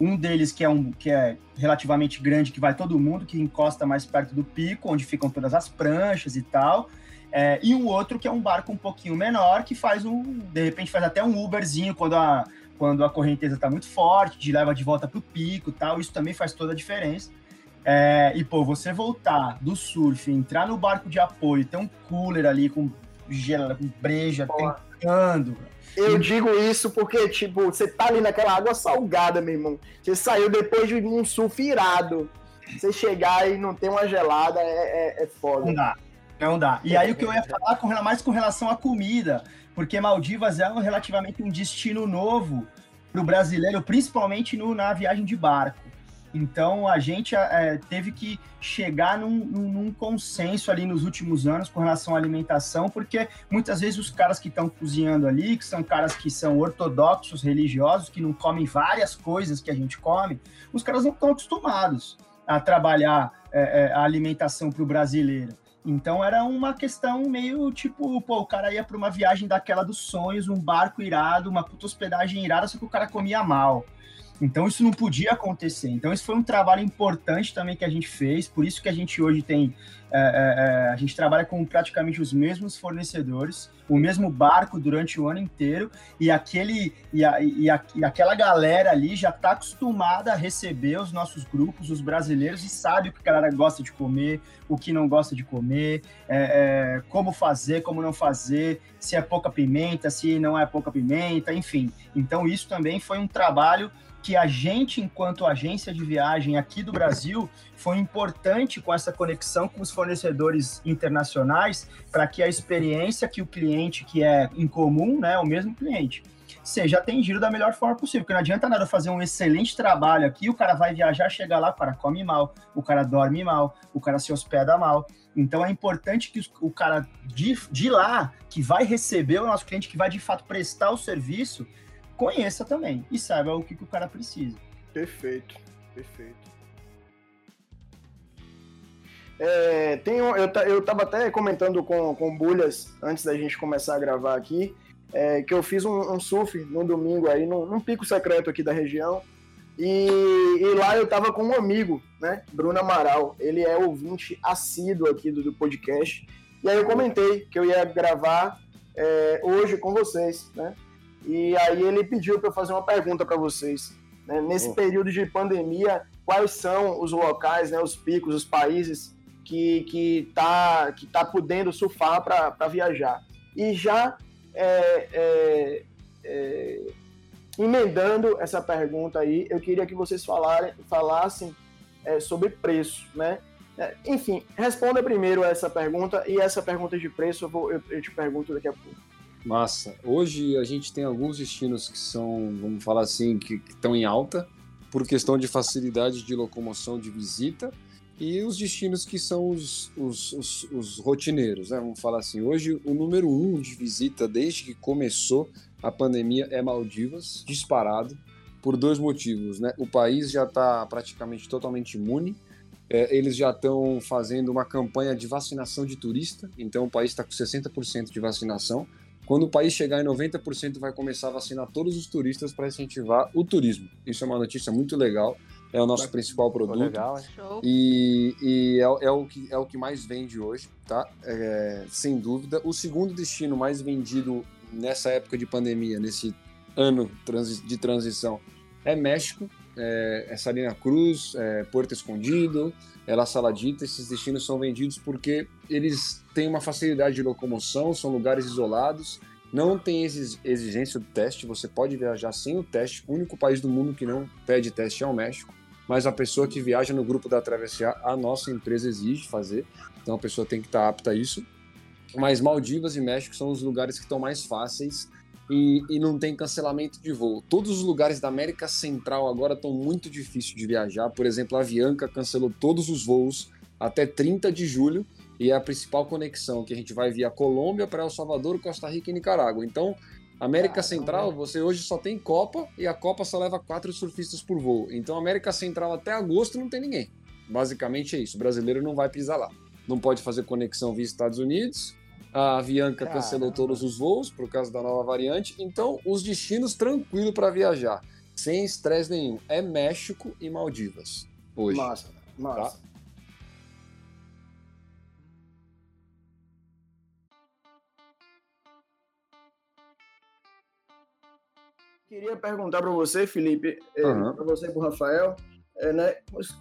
Um deles que é um que é relativamente grande, que vai todo mundo, que encosta mais perto do pico, onde ficam todas as pranchas e tal. É, e um outro que é um barco um pouquinho menor, que faz um. De repente faz até um Uberzinho quando a, quando a correnteza está muito forte, te leva de volta para o pico tal. Isso também faz toda a diferença. É, e, pô, você voltar do surf, entrar no barco de apoio, ter um cooler ali com gelo, com breja, tentando. Eu digo isso porque, tipo, você tá ali naquela água salgada, meu irmão. Você saiu depois de um surf irado. Você chegar e não ter uma gelada é, é, é foda. Não dá. Não dá. E aí o que eu ia falar com, mais com relação à comida, porque Maldivas é relativamente um destino novo para o brasileiro, principalmente no, na viagem de barco. Então a gente é, teve que chegar num, num, consenso ali nos últimos anos com relação à alimentação, porque muitas vezes os caras que estão cozinhando ali, que são caras que são ortodoxos, religiosos, que não comem várias coisas que a gente come, os caras não estão acostumados a trabalhar é, a alimentação para o brasileiro. Então era uma questão meio tipo, pô, o cara ia para uma viagem daquela dos sonhos, um barco irado, uma puta hospedagem irada, só que o cara comia mal. Então isso não podia acontecer. Então isso foi um trabalho importante também que a gente fez. Por isso que a gente hoje tem, é, é, é, a gente trabalha com praticamente os mesmos fornecedores, o mesmo barco durante o ano inteiro e aquele e, a, e, a, e aquela galera ali já está acostumada a receber os nossos grupos, os brasileiros e sabe o que a galera gosta de comer, o que não gosta de comer, é, é, como fazer, como não fazer, se é pouca pimenta, se não é pouca pimenta, enfim. Então isso também foi um trabalho que a gente, enquanto agência de viagem aqui do Brasil, foi importante com essa conexão com os fornecedores internacionais para que a experiência que o cliente que é em comum, né, o mesmo cliente, seja atendido da melhor forma possível. Porque não adianta nada fazer um excelente trabalho aqui, o cara vai viajar, chega lá, o cara come mal, o cara dorme mal, o cara se hospeda mal. Então é importante que o cara de, de lá, que vai receber o nosso cliente, que vai de fato prestar o serviço, conheça também e saiba o que, que o cara precisa. Perfeito, perfeito. É, tem eu, eu tava até comentando com, com Bulhas antes da gente começar a gravar aqui, é, que eu fiz um, um, surf no domingo aí, num, num, pico secreto aqui da região. E, e, lá eu tava com um amigo, né? Bruno Amaral. Ele é ouvinte assíduo aqui do, do podcast. E aí eu comentei que eu ia gravar é, hoje com vocês, né? E aí ele pediu para eu fazer uma pergunta para vocês. Né? Nesse oh. período de pandemia, quais são os locais, né, os picos, os países que que tá que tá podendo surfar para viajar? E já é, é, é, emendando essa pergunta aí, eu queria que vocês falarem, falassem é, sobre preço, né? É, enfim, responda primeiro essa pergunta e essa pergunta de preço eu, vou, eu, eu te pergunto daqui a pouco. Massa. Hoje a gente tem alguns destinos que são, vamos falar assim, que estão em alta por questão de facilidade de locomoção de visita e os destinos que são os, os, os, os rotineiros, né? Vamos falar assim. Hoje o número um de visita desde que começou a pandemia é Maldivas, disparado, por dois motivos, né? O país já está praticamente totalmente imune é, eles já estão fazendo uma campanha de vacinação de turista, então o país está com 60% de vacinação. Quando o país chegar em 90%, vai começar a vacinar todos os turistas para incentivar o turismo. Isso é uma notícia muito legal. É o nosso principal produto. Legal, e, e é, é, o que, é o que mais vende hoje, tá? É, sem dúvida. O segundo destino mais vendido nessa época de pandemia, nesse ano de transição, é México é, é Salina Cruz, é, Porto Escondido, é La Saladita, esses destinos são vendidos porque eles têm uma facilidade de locomoção, são lugares isolados, não tem exigência do teste, você pode viajar sem o teste, o único país do mundo que não pede teste é o México, mas a pessoa que viaja no grupo da Travessia, a nossa empresa exige fazer, então a pessoa tem que estar apta a isso. Mas Maldivas e México são os lugares que estão mais fáceis e, e, não tem cancelamento de voo. Todos os lugares da América Central agora estão muito difíceis de viajar. Por exemplo, a Avianca cancelou todos os voos até 30 de julho e é a principal conexão que a gente vai via Colômbia para El Salvador, Costa Rica e Nicarágua. Então, América Central, você hoje só tem Copa e a Copa só leva quatro surfistas por voo. Então, América Central até agosto não tem ninguém. Basicamente é isso. O brasileiro não vai pisar lá. Não pode fazer conexão via Estados Unidos, a Avianca Caramba. cancelou todos os voos por causa da nova variante. Então, os destinos tranquilo para viajar, sem estresse nenhum, é México e Maldivas hoje. Massa, massa. Tá? Queria perguntar para você, Felipe, uhum. para você e para o Rafael, é, né,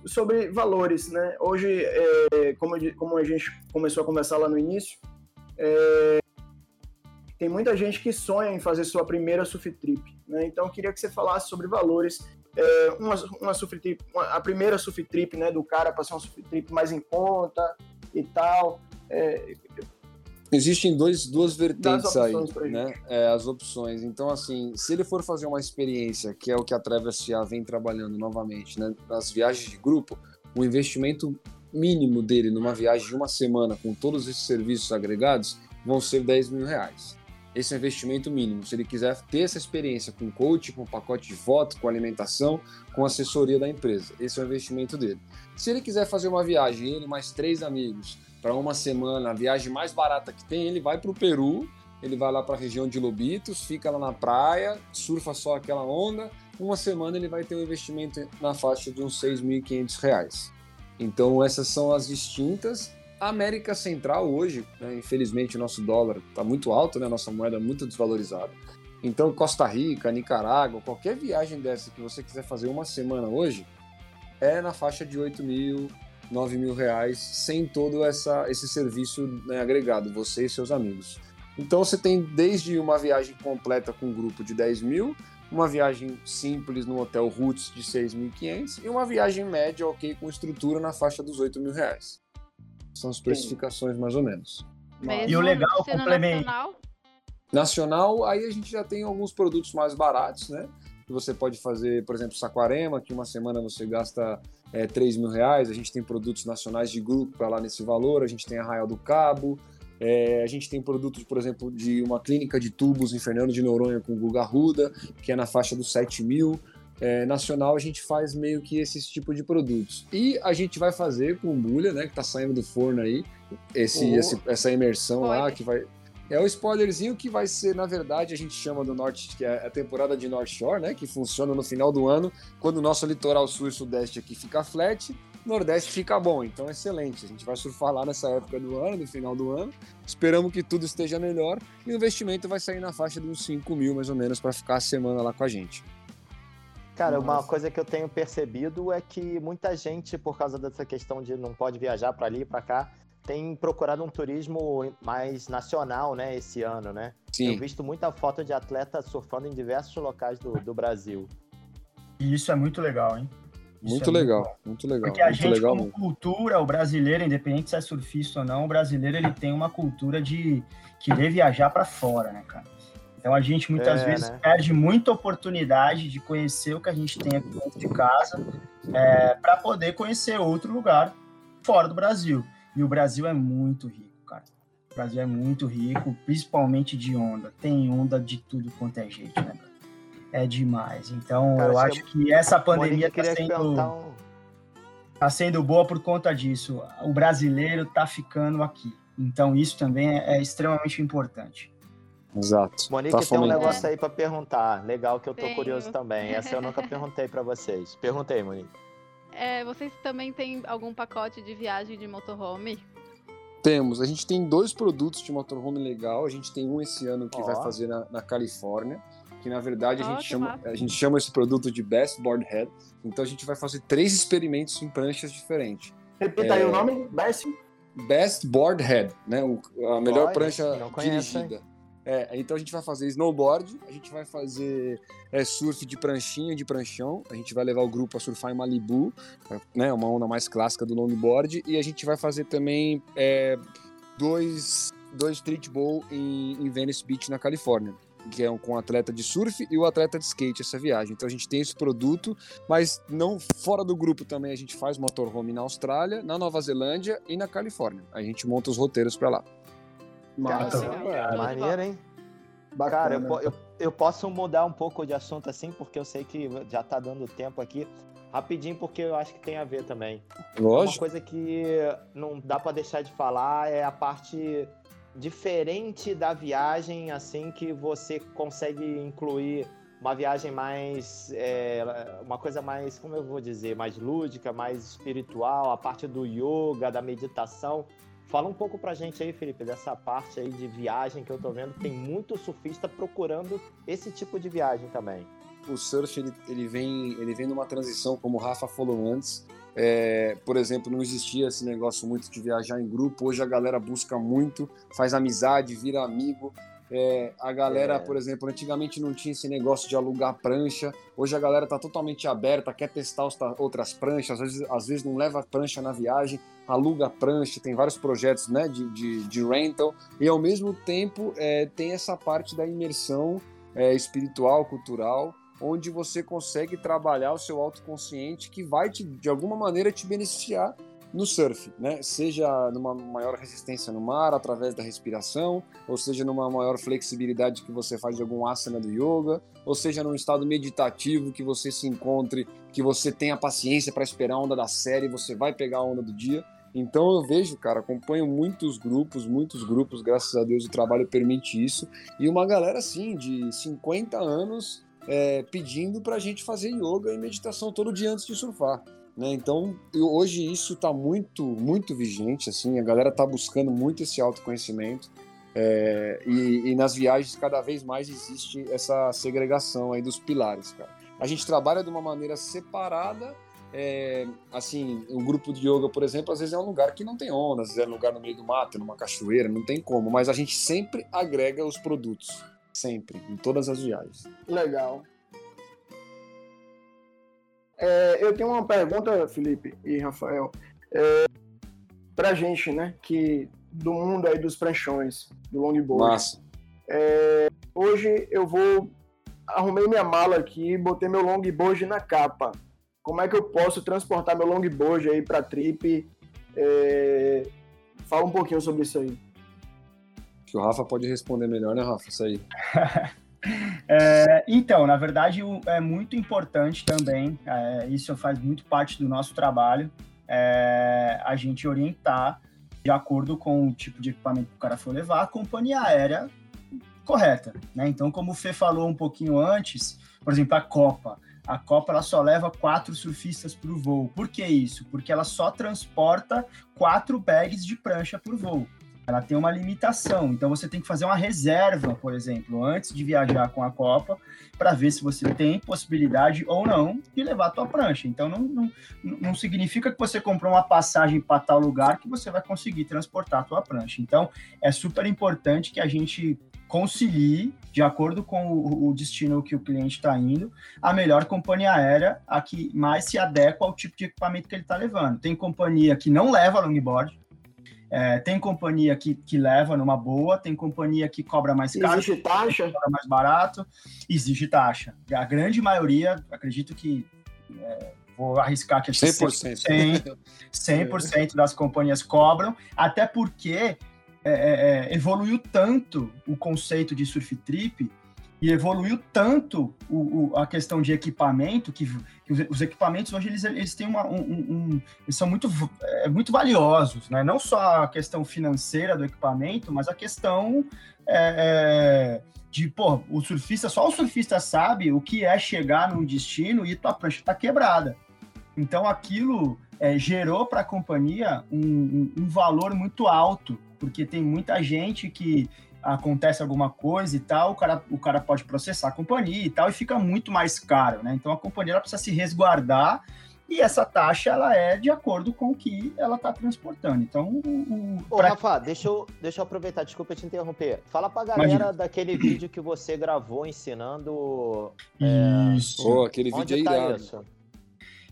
sobre valores. Né? Hoje, é, como, como a gente começou a conversar lá no início, é, tem muita gente que sonha em fazer sua primeira surf trip, né? Então eu queria que você falasse sobre valores. É, uma, uma surf trip, uma, a primeira surf trip, né, do cara para ser uma surf trip mais em conta e tal. É, Existem dois, duas vertentes aí, né? É, as opções. Então, assim, se ele for fazer uma experiência, que é o que a Travis já vem trabalhando novamente, né? Nas viagens de grupo, o investimento mínimo dele numa viagem de uma semana com todos esses serviços agregados vão ser 10 mil reais. Esse é o investimento mínimo. Se ele quiser ter essa experiência com coach, com pacote de foto, com alimentação, com assessoria da empresa, esse é o investimento dele. Se ele quiser fazer uma viagem, ele mais três amigos, para uma semana, a viagem mais barata que tem, ele vai para o Peru, ele vai lá para a região de Lobitos, fica lá na praia, surfa só aquela onda. Uma semana ele vai ter um investimento na faixa de uns R$ 6.500. Então essas são as distintas. A América Central hoje, né, infelizmente o nosso dólar está muito alto, né, nossa moeda é muito desvalorizada. Então Costa Rica, Nicarágua, qualquer viagem dessa que você quiser fazer uma semana hoje, é na faixa de 8 mil, 9 mil reais, sem todo essa, esse serviço né, agregado, você e seus amigos. Então você tem desde uma viagem completa com um grupo de 10 mil, uma viagem simples no hotel Roots de 6.500 e uma viagem média, ok, com estrutura na faixa dos 8 mil reais. São as especificações mais ou menos. Mesmo e o legal, complemento. Nacional? nacional, aí a gente já tem alguns produtos mais baratos, né? Que você pode fazer, por exemplo, Saquarema, que uma semana você gasta é, 3 mil reais. A gente tem produtos nacionais de grupo para lá nesse valor. A gente tem Arraial do Cabo, é, a gente tem produtos, por exemplo, de uma clínica de tubos em Fernando de Noronha com Guga Ruda, que é na faixa dos 7 mil. É, nacional, a gente faz meio que esse tipo de produtos. E a gente vai fazer com Bulha, né, que está saindo do forno aí, esse, oh. esse essa imersão lá, que vai... É o spoilerzinho que vai ser, na verdade, a gente chama do Norte, que é a temporada de North Shore, né? Que funciona no final do ano, quando o nosso litoral sul e sudeste aqui fica flat Nordeste fica bom, então excelente. A gente vai surfar lá nessa época do ano, no final do ano. Esperamos que tudo esteja melhor e o investimento vai sair na faixa de uns 5 mil mais ou menos para ficar a semana lá com a gente. Cara, Nossa. uma coisa que eu tenho percebido é que muita gente, por causa dessa questão de não pode viajar para ali e para cá, tem procurado um turismo mais nacional, né, esse ano, né? Sim. Tenho visto muita foto de atleta surfando em diversos locais do, do Brasil. E isso é muito legal, hein? Muito é legal, muito, muito legal. Porque a muito gente, legal como mesmo. cultura, o brasileiro, independente se é surfista ou não, o brasileiro ele tem uma cultura de querer viajar para fora, né, cara? Então a gente muitas é, vezes né? perde muita oportunidade de conhecer o que a gente tem aqui dentro de casa é, para poder conhecer outro lugar fora do Brasil. E o Brasil é muito rico, cara. O Brasil é muito rico, principalmente de onda. Tem onda de tudo quanto é jeito, né? É demais. Então, cara, eu acho que essa pandemia está sendo, um... tá sendo boa por conta disso. O brasileiro está ficando aqui. Então, isso também é, é extremamente importante. Exato. Monique tá tem um negócio aí para perguntar. Legal que eu tô Tenho. curioso também. Essa eu nunca perguntei para vocês. Perguntei, Monique. É, vocês também têm algum pacote de viagem de motorhome? Temos. A gente tem dois produtos de motorhome legal. A gente tem um esse ano que oh. vai fazer na, na, Califórnia, que na verdade a, gente chama, a gente chama esse produto de Best Board Head. Então a gente vai fazer três experimentos em pranchas diferentes. Repita é... aí o nome? Best? Best Board Head, né? O, a melhor Olha, prancha dirigida. É, então a gente vai fazer snowboard, a gente vai fazer é, surf de pranchinha, de pranchão, a gente vai levar o grupo a surfar em Malibu, né, uma onda mais clássica do longboard, e a gente vai fazer também é, dois, dois street bowl em, em Venice Beach, na Califórnia que é um, com o atleta de surf e o atleta de skate essa viagem. Então a gente tem esse produto, mas não fora do grupo também a gente faz motorhome na Austrália, na Nova Zelândia e na Califórnia. A gente monta os roteiros para lá. Caramba, maneiro, hein? Bacana. Cara, eu, eu, eu, posso mudar um pouco de assunto assim, porque eu sei que já tá dando tempo aqui. Rapidinho, porque eu acho que tem a ver também. Lógico. Uma coisa que não dá para deixar de falar é a parte diferente da viagem, assim, que você consegue incluir uma viagem mais. É, uma coisa mais, como eu vou dizer, mais lúdica, mais espiritual, a parte do yoga, da meditação. Fala um pouco pra gente aí, Felipe, dessa parte aí de viagem que eu tô vendo. Tem muito surfista procurando esse tipo de viagem também. O surf, ele, ele vem, ele vem numa transição, como o Rafa falou antes. É, por exemplo, não existia esse negócio muito de viajar em grupo. Hoje a galera busca muito, faz amizade, vira amigo. É, a galera, é. por exemplo, antigamente não tinha esse negócio de alugar prancha. Hoje a galera tá totalmente aberta, quer testar outras pranchas, às vezes, às vezes não leva prancha na viagem, aluga prancha, tem vários projetos né, de, de, de rental, e ao mesmo tempo é, tem essa parte da imersão é, espiritual, cultural, onde você consegue trabalhar o seu autoconsciente que vai te, de alguma maneira te beneficiar no surf, né? Seja numa maior resistência no mar através da respiração, ou seja numa maior flexibilidade que você faz de algum asana do yoga, ou seja num estado meditativo que você se encontre, que você tenha paciência para esperar a onda da série, você vai pegar a onda do dia. Então eu vejo, cara, acompanho muitos grupos, muitos grupos, graças a Deus o trabalho permite isso, e uma galera assim de 50 anos é, pedindo para a gente fazer yoga e meditação todo dia antes de surfar. Né? Então, eu, hoje isso está muito, muito vigente, assim, a galera está buscando muito esse autoconhecimento é, e, e, nas viagens cada vez mais existe essa segregação aí dos pilares, cara. A gente trabalha de uma maneira separada, é, assim, um grupo de yoga, por exemplo, às vezes é um lugar que não tem onda, às vezes é um lugar no meio do mato, numa cachoeira, não tem como, mas a gente sempre agrega os produtos, sempre, em todas as viagens. Legal. É, eu tenho uma pergunta, Felipe e Rafael, é, pra gente, né, que do mundo aí dos pranchões, do longboard. Massa. É, hoje eu vou arrumei minha mala aqui, botei meu longboard na capa. Como é que eu posso transportar meu longboard aí para trip? É, fala um pouquinho sobre isso aí. Que o Rafa pode responder melhor, né, Rafa? Isso aí. É, então, na verdade, é muito importante também, é, isso faz muito parte do nosso trabalho, é, a gente orientar de acordo com o tipo de equipamento que o cara for levar, a companhia aérea correta. Né? Então, como o Fê falou um pouquinho antes, por exemplo, a Copa. a Copa ela só leva quatro surfistas por voo. Por que isso? Porque ela só transporta quatro bags de prancha por voo. Ela tem uma limitação, então você tem que fazer uma reserva, por exemplo, antes de viajar com a Copa, para ver se você tem possibilidade ou não de levar a tua prancha. Então não, não, não significa que você comprou uma passagem para tal lugar que você vai conseguir transportar a tua prancha. Então é super importante que a gente concilie, de acordo com o, o destino que o cliente está indo, a melhor companhia aérea a que mais se adequa ao tipo de equipamento que ele está levando. Tem companhia que não leva longboard, é, tem companhia que, que leva numa boa, tem companhia que cobra mais caro, existe taxa, cobra mais barato, existe taxa. A grande maioria, acredito que é, vou arriscar que 100%, 100%, 100 das companhias cobram, até porque é, é, é, evoluiu tanto o conceito de surf trip e evoluiu tanto o, o, a questão de equipamento que, que os, os, equipamentos hoje eles, eles têm uma, um, um, eles são muito, é, muito valiosos, né? Não só a questão financeira do equipamento, mas a questão é, é de, pô, o surfista, só o surfista sabe o que é chegar num destino e tua prancha tá quebrada. Então aquilo é, gerou para a companhia um, um, valor muito alto porque tem muita gente que acontece alguma coisa e tal, o cara, o cara pode processar a companhia e tal, e fica muito mais caro, né? Então a companhia precisa se resguardar e essa taxa ela é de acordo com o que ela está transportando. Então, o, Ô, pra... Rafa, deixa eu, deixa eu aproveitar, desculpa te interromper. Fala pra galera Imagina. daquele vídeo que você gravou ensinando. É, isso. É... Oh, aquele vídeo aí, tá isso?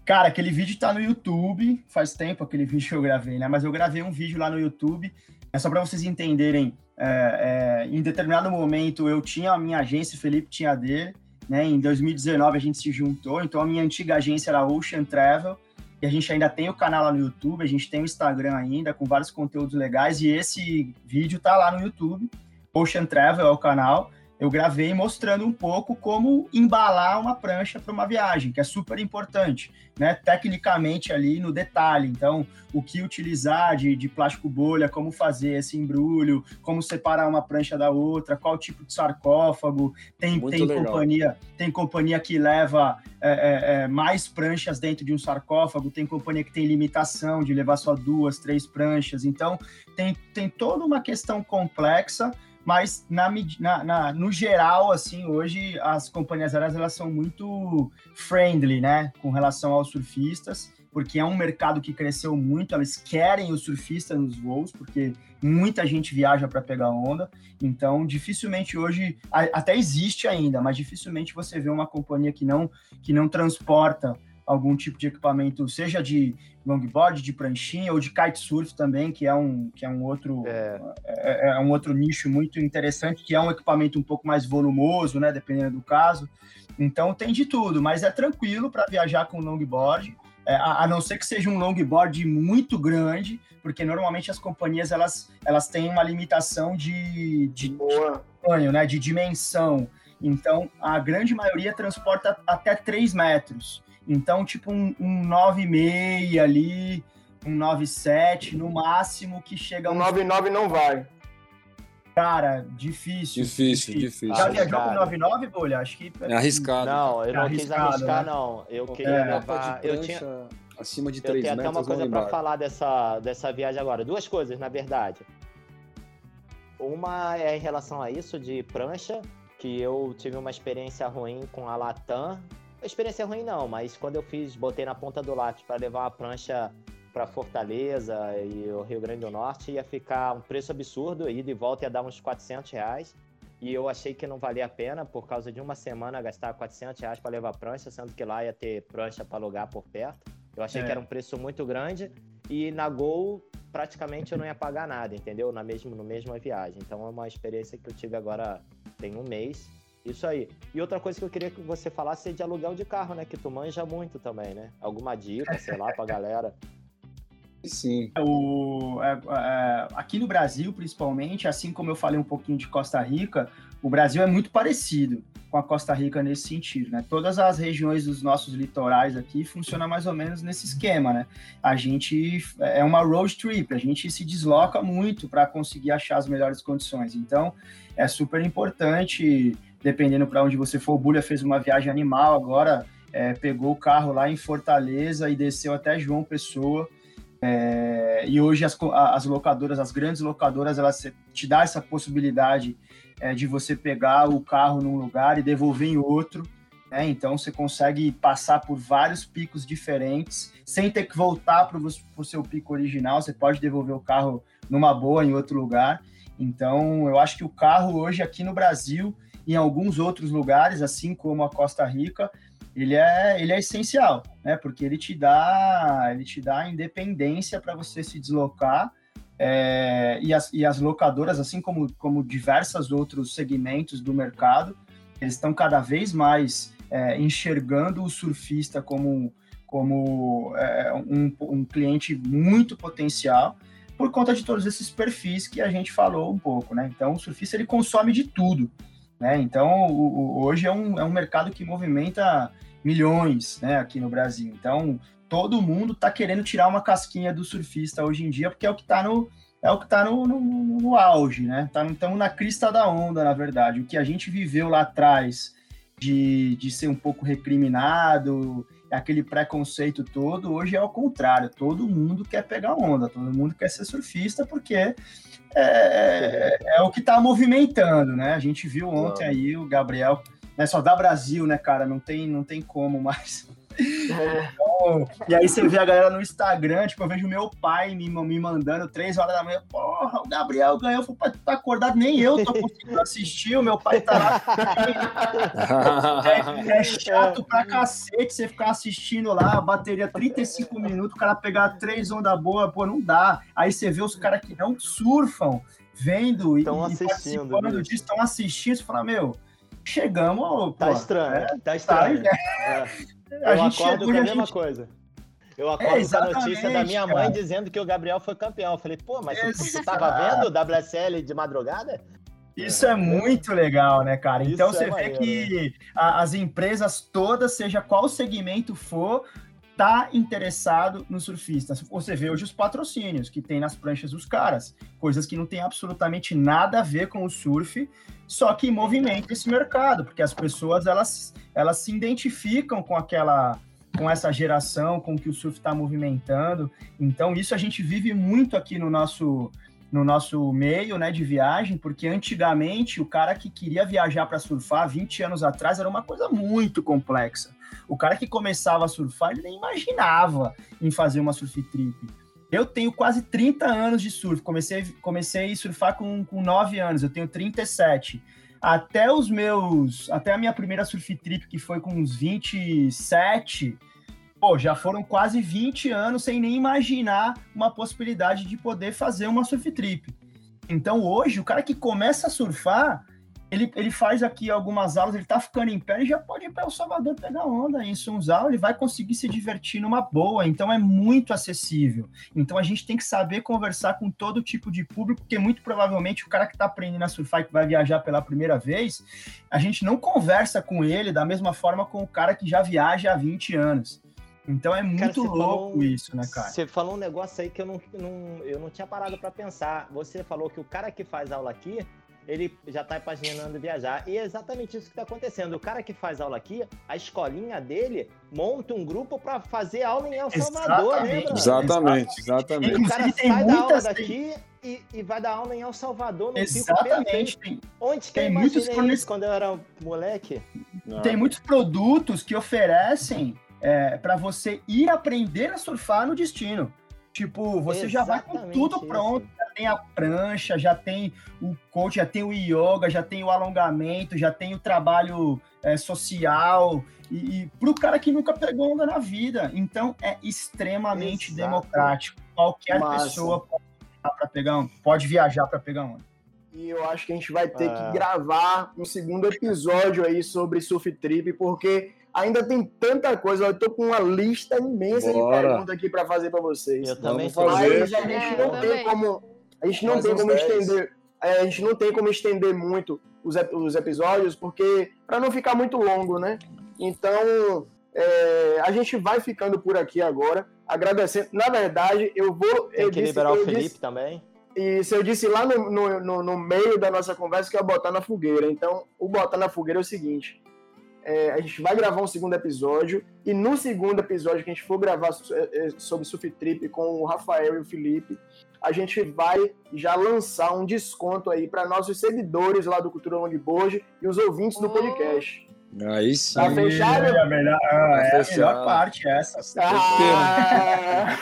Cara, aquele vídeo tá no YouTube, faz tempo aquele vídeo que eu gravei, né? Mas eu gravei um vídeo lá no YouTube é só para vocês entenderem, é, é, em determinado momento eu tinha a minha agência, o Felipe tinha a dele, né? Em 2019 a gente se juntou, então a minha antiga agência era Ocean Travel, e a gente ainda tem o canal lá no YouTube, a gente tem o Instagram ainda, com vários conteúdos legais, e esse vídeo tá lá no YouTube, Ocean Travel é o canal, eu gravei mostrando um pouco como embalar uma prancha para uma viagem, que é super importante, né? Tecnicamente ali no detalhe. Então, o que utilizar de, de plástico bolha, como fazer esse embrulho, como separar uma prancha da outra, qual tipo de sarcófago. Tem, tem companhia, tem companhia que leva é, é, é, mais pranchas dentro de um sarcófago, tem companhia que tem limitação de levar só duas, três pranchas. Então, tem, tem toda uma questão complexa mas na, na, na, no geral, assim, hoje as companhias aéreas elas são muito friendly, né, com relação aos surfistas, porque é um mercado que cresceu muito, elas querem o surfista nos voos, porque muita gente viaja para pegar onda, então dificilmente hoje, até existe ainda, mas dificilmente você vê uma companhia que não, que não transporta algum tipo de equipamento, seja de longboard, de pranchinha ou de kitesurf também, que é um, que é um outro é. É, é. é. um outro nicho muito interessante, que é um equipamento um pouco mais volumoso, né, dependendo do caso. Então tem de tudo, mas é tranquilo para viajar com longboard, é, a, a, não ser que seja um longboard muito grande, porque normalmente as companhias elas, elas têm uma limitação de, de, de tamanho, né, de dimensão. Então, a grande maioria transporta até 3 metros. Então, tipo, um, um 9,5 ali, um 9,7 no máximo que chega a um. 9,9 não vai. Cara, difícil. Difícil, difícil. Já viajou com 9,9, Bolha? Acho que. É arriscado. Não, eu não é quis arriscar, né? não. Eu queria é. levar. Eu tinha. Acima de 3 metros. Eu tenho até uma coisa para falar dessa, dessa viagem agora. Duas coisas, na verdade. Uma é em relação a isso de prancha, que eu tive uma experiência ruim com a Latam a experiência ruim não, mas quando eu fiz, botei na ponta do lápis para levar uma prancha para Fortaleza e o Rio Grande do Norte, ia ficar um preço absurdo, ida e volta ia dar uns 400 reais. E eu achei que não valia a pena, por causa de uma semana, gastar 400 reais para levar prancha, sendo que lá ia ter prancha para alugar por perto. Eu achei é. que era um preço muito grande. E na Gol, praticamente eu não ia pagar nada, entendeu? Na mesma, no mesma viagem. Então é uma experiência que eu tive agora tem um mês. Isso aí. E outra coisa que eu queria que você falasse é de aluguel de carro, né? Que tu manja muito também, né? Alguma dica, sei lá, pra galera. Sim. O, é, é, aqui no Brasil, principalmente, assim como eu falei um pouquinho de Costa Rica, o Brasil é muito parecido com a Costa Rica nesse sentido, né? Todas as regiões dos nossos litorais aqui funcionam mais ou menos nesse esquema, né? A gente é uma road trip, a gente se desloca muito para conseguir achar as melhores condições. Então, é super importante dependendo para onde você for. O Bulha fez uma viagem animal agora, é, pegou o carro lá em Fortaleza e desceu até João Pessoa. É, e hoje as, as, locadoras, as grandes locadoras, elas te dá essa possibilidade é, de você pegar o carro num lugar e devolver em outro. Né? Então você consegue passar por vários picos diferentes sem ter que voltar para o seu pico original. Você pode devolver o carro numa boa em outro lugar. Então eu acho que o carro hoje aqui no Brasil, em alguns outros lugares, assim como a Costa Rica, ele é, ele é essencial, né? Porque ele te dá, ele te dá independência para você se deslocar é, e, as, e as locadoras, assim como, como diversos outros segmentos do mercado, eles estão cada vez mais é, enxergando o surfista como, como é, um, um cliente muito potencial por conta de todos esses perfis que a gente falou um pouco, né? Então, o surfista ele consome de tudo, né? Então, o, o, hoje é um, é um mercado que movimenta milhões, né, aqui no Brasil. Então, todo mundo está querendo tirar uma casquinha do surfista hoje em dia, porque é o que está no é o que está no, no, no, auge, né? Tá, estamos na crista da onda, na verdade. O que a gente viveu lá atrás de, de ser um pouco recriminado, aquele preconceito todo, hoje é o contrário. Todo mundo quer pegar onda, todo mundo quer ser surfista, porque é, é, é o que está movimentando, né? A gente viu ontem aí o Gabriel né? Só dá Brasil, né, cara? Não tem, não tem como mais. É. Então, e aí você vê a galera no Instagram, tipo, eu vejo meu pai me, me mandando três horas da manhã, porra, o Gabriel ganhou, pai, tu tá acordado, nem eu tô conseguindo assistir, o meu pai tá lá. é, é, chato pra cacete você ficar assistindo lá, a bateria 35 minutos, o cara pegar três ondas boas, pô, não dá. Aí você vê os caras que não surfam, vendo e, e participando disso, estão assistindo, você fala, meu chegamos. Tá pô, estranho, é, tá estranho. Tá, é. Eu a gente acordo chegou, com a, mesma gente... coisa. Eu acordo é, com a notícia da minha mãe cara. dizendo que o Gabriel foi campeão. Eu falei, pô, mas você tava vendo o WSL de madrugada? Isso é muito legal, né, cara? Isso então você é vê que né? as empresas todas, seja qual segmento for, tá interessado no surfista. Você vê hoje os patrocínios que tem nas pranchas dos caras, coisas que não tem absolutamente nada a ver com o surf, só que movimenta esse mercado, porque as pessoas elas, elas se identificam com aquela com essa geração, com o que o surf está movimentando. Então isso a gente vive muito aqui no nosso no nosso meio, né, de viagem, porque antigamente o cara que queria viajar para surfar 20 anos atrás era uma coisa muito complexa. O cara que começava a surfar, ele nem imaginava em fazer uma surf trip. Eu tenho quase 30 anos de surf. Comecei, comecei a surfar com, com 9 anos, eu tenho 37. Até os meus. Até a minha primeira surf trip, que foi com uns 27, pô, já foram quase 20 anos sem nem imaginar uma possibilidade de poder fazer uma surf trip. Então hoje, o cara que começa a surfar, ele, ele faz aqui algumas aulas, ele tá ficando em pé, ele já pode ir para El Salvador pegar onda em Sunzal, ele vai conseguir se divertir numa boa, então é muito acessível. Então a gente tem que saber conversar com todo tipo de público, porque muito provavelmente o cara que está aprendendo a surfar e que vai viajar pela primeira vez, a gente não conversa com ele da mesma forma com o cara que já viaja há 20 anos. Então é muito cara, louco falou, isso, né, cara? Você falou um negócio aí que eu não, não, eu não tinha parado para pensar. Você falou que o cara que faz aula aqui, ele já está imaginando viajar. E é exatamente isso que está acontecendo. O cara que faz aula aqui, a escolinha dele monta um grupo para fazer aula em El Salvador, exatamente. né? Exatamente, exatamente. O cara sai da aula daqui e, e, vai dar aula em El Salvador, no Exatamente. Pico Onde que tem eu muitos isso quando eu era moleque? Não. Tem muitos produtos que oferecem é, para você ir aprender a surfar no destino. Tipo, você Exatamente já vai com tudo isso. pronto, já tem a prancha, já tem o coach, já tem o yoga, já tem o alongamento, já tem o trabalho é, social, e, e para o cara que nunca pegou onda na vida. Então, é extremamente Exato. democrático. Qualquer Massa. pessoa pode, pegar, pode viajar para pegar onda. E eu acho que a gente vai ter que gravar um segundo episódio aí sobre surf trip, porque ainda tem tanta coisa. Eu tô com uma lista imensa Bora. de perguntas aqui para fazer para vocês. Eu também fazer. Mas a gente não é, tem como a gente não tem como estender é, a gente não tem como estender muito os, os episódios porque para não ficar muito longo, né? Então é, a gente vai ficando por aqui agora, agradecendo. Na verdade, eu vou. Tem eu que disse, liberar o Felipe disse, também. Isso, eu disse lá no, no, no, no meio da nossa conversa que ia botar na fogueira. Então, o botar na fogueira é o seguinte: é, a gente vai gravar um segundo episódio, e no segundo episódio que a gente for gravar é, é, sobre Surf Trip com o Rafael e o Felipe, a gente vai já lançar um desconto aí para nossos seguidores lá do Cultura Longboard e os ouvintes do podcast. Aí sim. Tá fechado? É a melhor, tá é a melhor parte essa. Ah!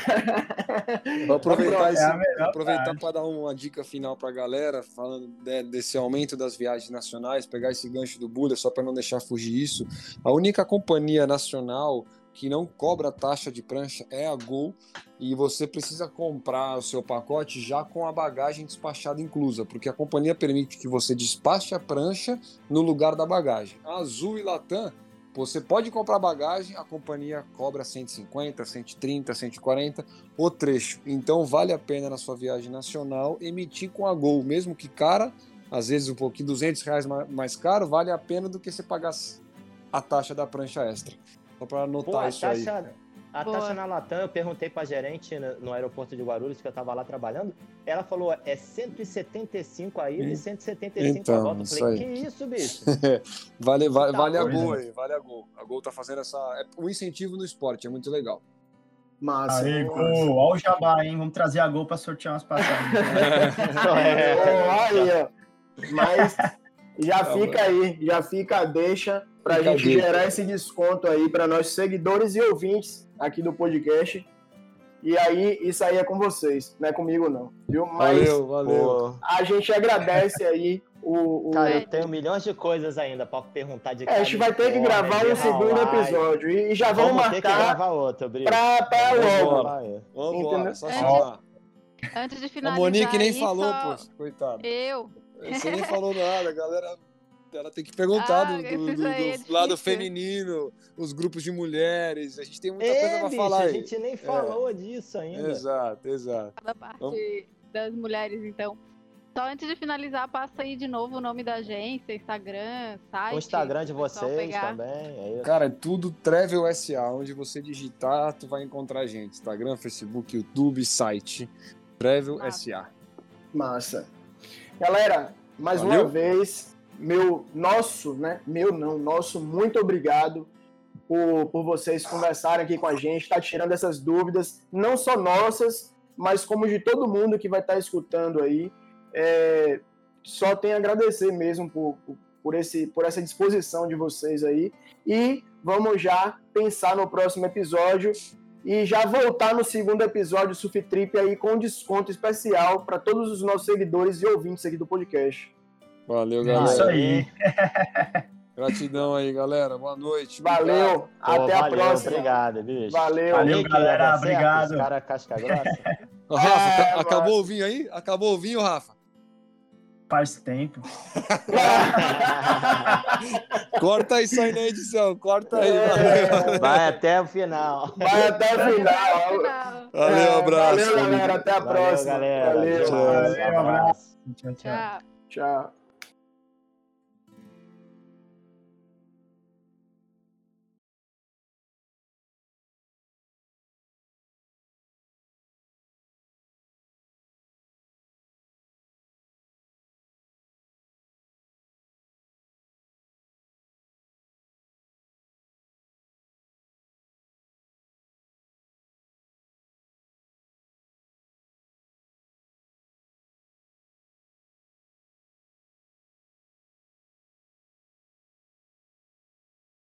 Vou aproveitar, é aproveitar para dar uma dica final para a galera, falando né, desse aumento das viagens nacionais, pegar esse gancho do Buda, só para não deixar fugir isso. A única companhia nacional que não cobra taxa de prancha é a Gol e você precisa comprar o seu pacote já com a bagagem despachada inclusa, porque a companhia permite que você despache a prancha no lugar da bagagem. A Azul e Latam, você pode comprar bagagem, a companhia cobra 150, 130, 140 o trecho. Então vale a pena na sua viagem nacional emitir com a Gol, mesmo que cara, às vezes um pouquinho 200 reais mais caro, vale a pena do que você pagar a taxa da prancha extra. Só para anotar Pô, isso taxa, aí. A Boa. taxa na Latam, eu perguntei pra gerente no, aeroporto de Guarulhos, que eu tava lá trabalhando, ela falou, é 175 a ida e 175 então, a volta. Eu falei, que isso, bicho? vale vale, tá, vale a Gol aí, vale a Gol. A Gol tá fazendo essa... É um incentivo no esporte, é muito legal. Massa. Aí, Gol, olha o jabá, hein? Vamos trazer a Gol pra sortear umas passagens. é. Olha, mas já tá fica aí, já fica a deixa para a gente gerar esse desconto aí para nossos seguidores e ouvintes aqui do podcast. E aí, isso aí é com vocês, não é comigo não, viu? Mas valeu, valeu. a gente agradece aí o, o... Cara, eu tenho milhões de coisas ainda para perguntar de é, A gente vai ter que gravar um segundo episódio e já vamos, vamos marcar para logo. Vamos embora, só. Antes de finalizar. A Monique nem falou, só... pô, coitado. Eu. Você nem falou nada, galera ela tem que perguntar ah, do, do, do, é do lado feminino, os grupos de mulheres. A gente tem muita é, coisa pra bicho, falar aí. A gente nem falou é. disso ainda. Exato, exato. Da parte Vamos... das mulheres, então. Só antes de finalizar, passa aí de novo o nome da agência, Instagram, site. O Instagram de vocês também. É Cara, é tudo Travel SA. Onde você digitar, tu vai encontrar a gente. Instagram, Facebook, YouTube, site. Travel ah. SA. Massa. Galera, mais Valeu. uma vez, meu, nosso, né? Meu não, nosso, muito obrigado por, por vocês conversarem aqui com a gente, tá tirando essas dúvidas, não só nossas, mas como de todo mundo que vai estar tá escutando aí. É, só tenho a agradecer mesmo por, por, esse, por essa disposição de vocês aí. E vamos já pensar no próximo episódio e já voltar no segundo episódio do Surf Trip aí com desconto especial para todos os nossos seguidores e ouvintes aqui do podcast. Valeu, galera. Isso aí. Gratidão aí, galera. Boa noite. Valeu. Pô, Até valeu, a próxima. Obrigado, bicho. Valeu. Valeu, galera. Obrigado. Cara casca grossa. Rafa, é, acabou o vinho aí? Acabou o vinho, Rafa? Faz tempo. corta isso aí na edição, corta aí. É, vai até o final. Vai até o final. Valeu, abraço. Valeu, galera. Até a valeu, próxima. Galera. Valeu. Valeu, um abraço. Tchau, tchau. Tchau.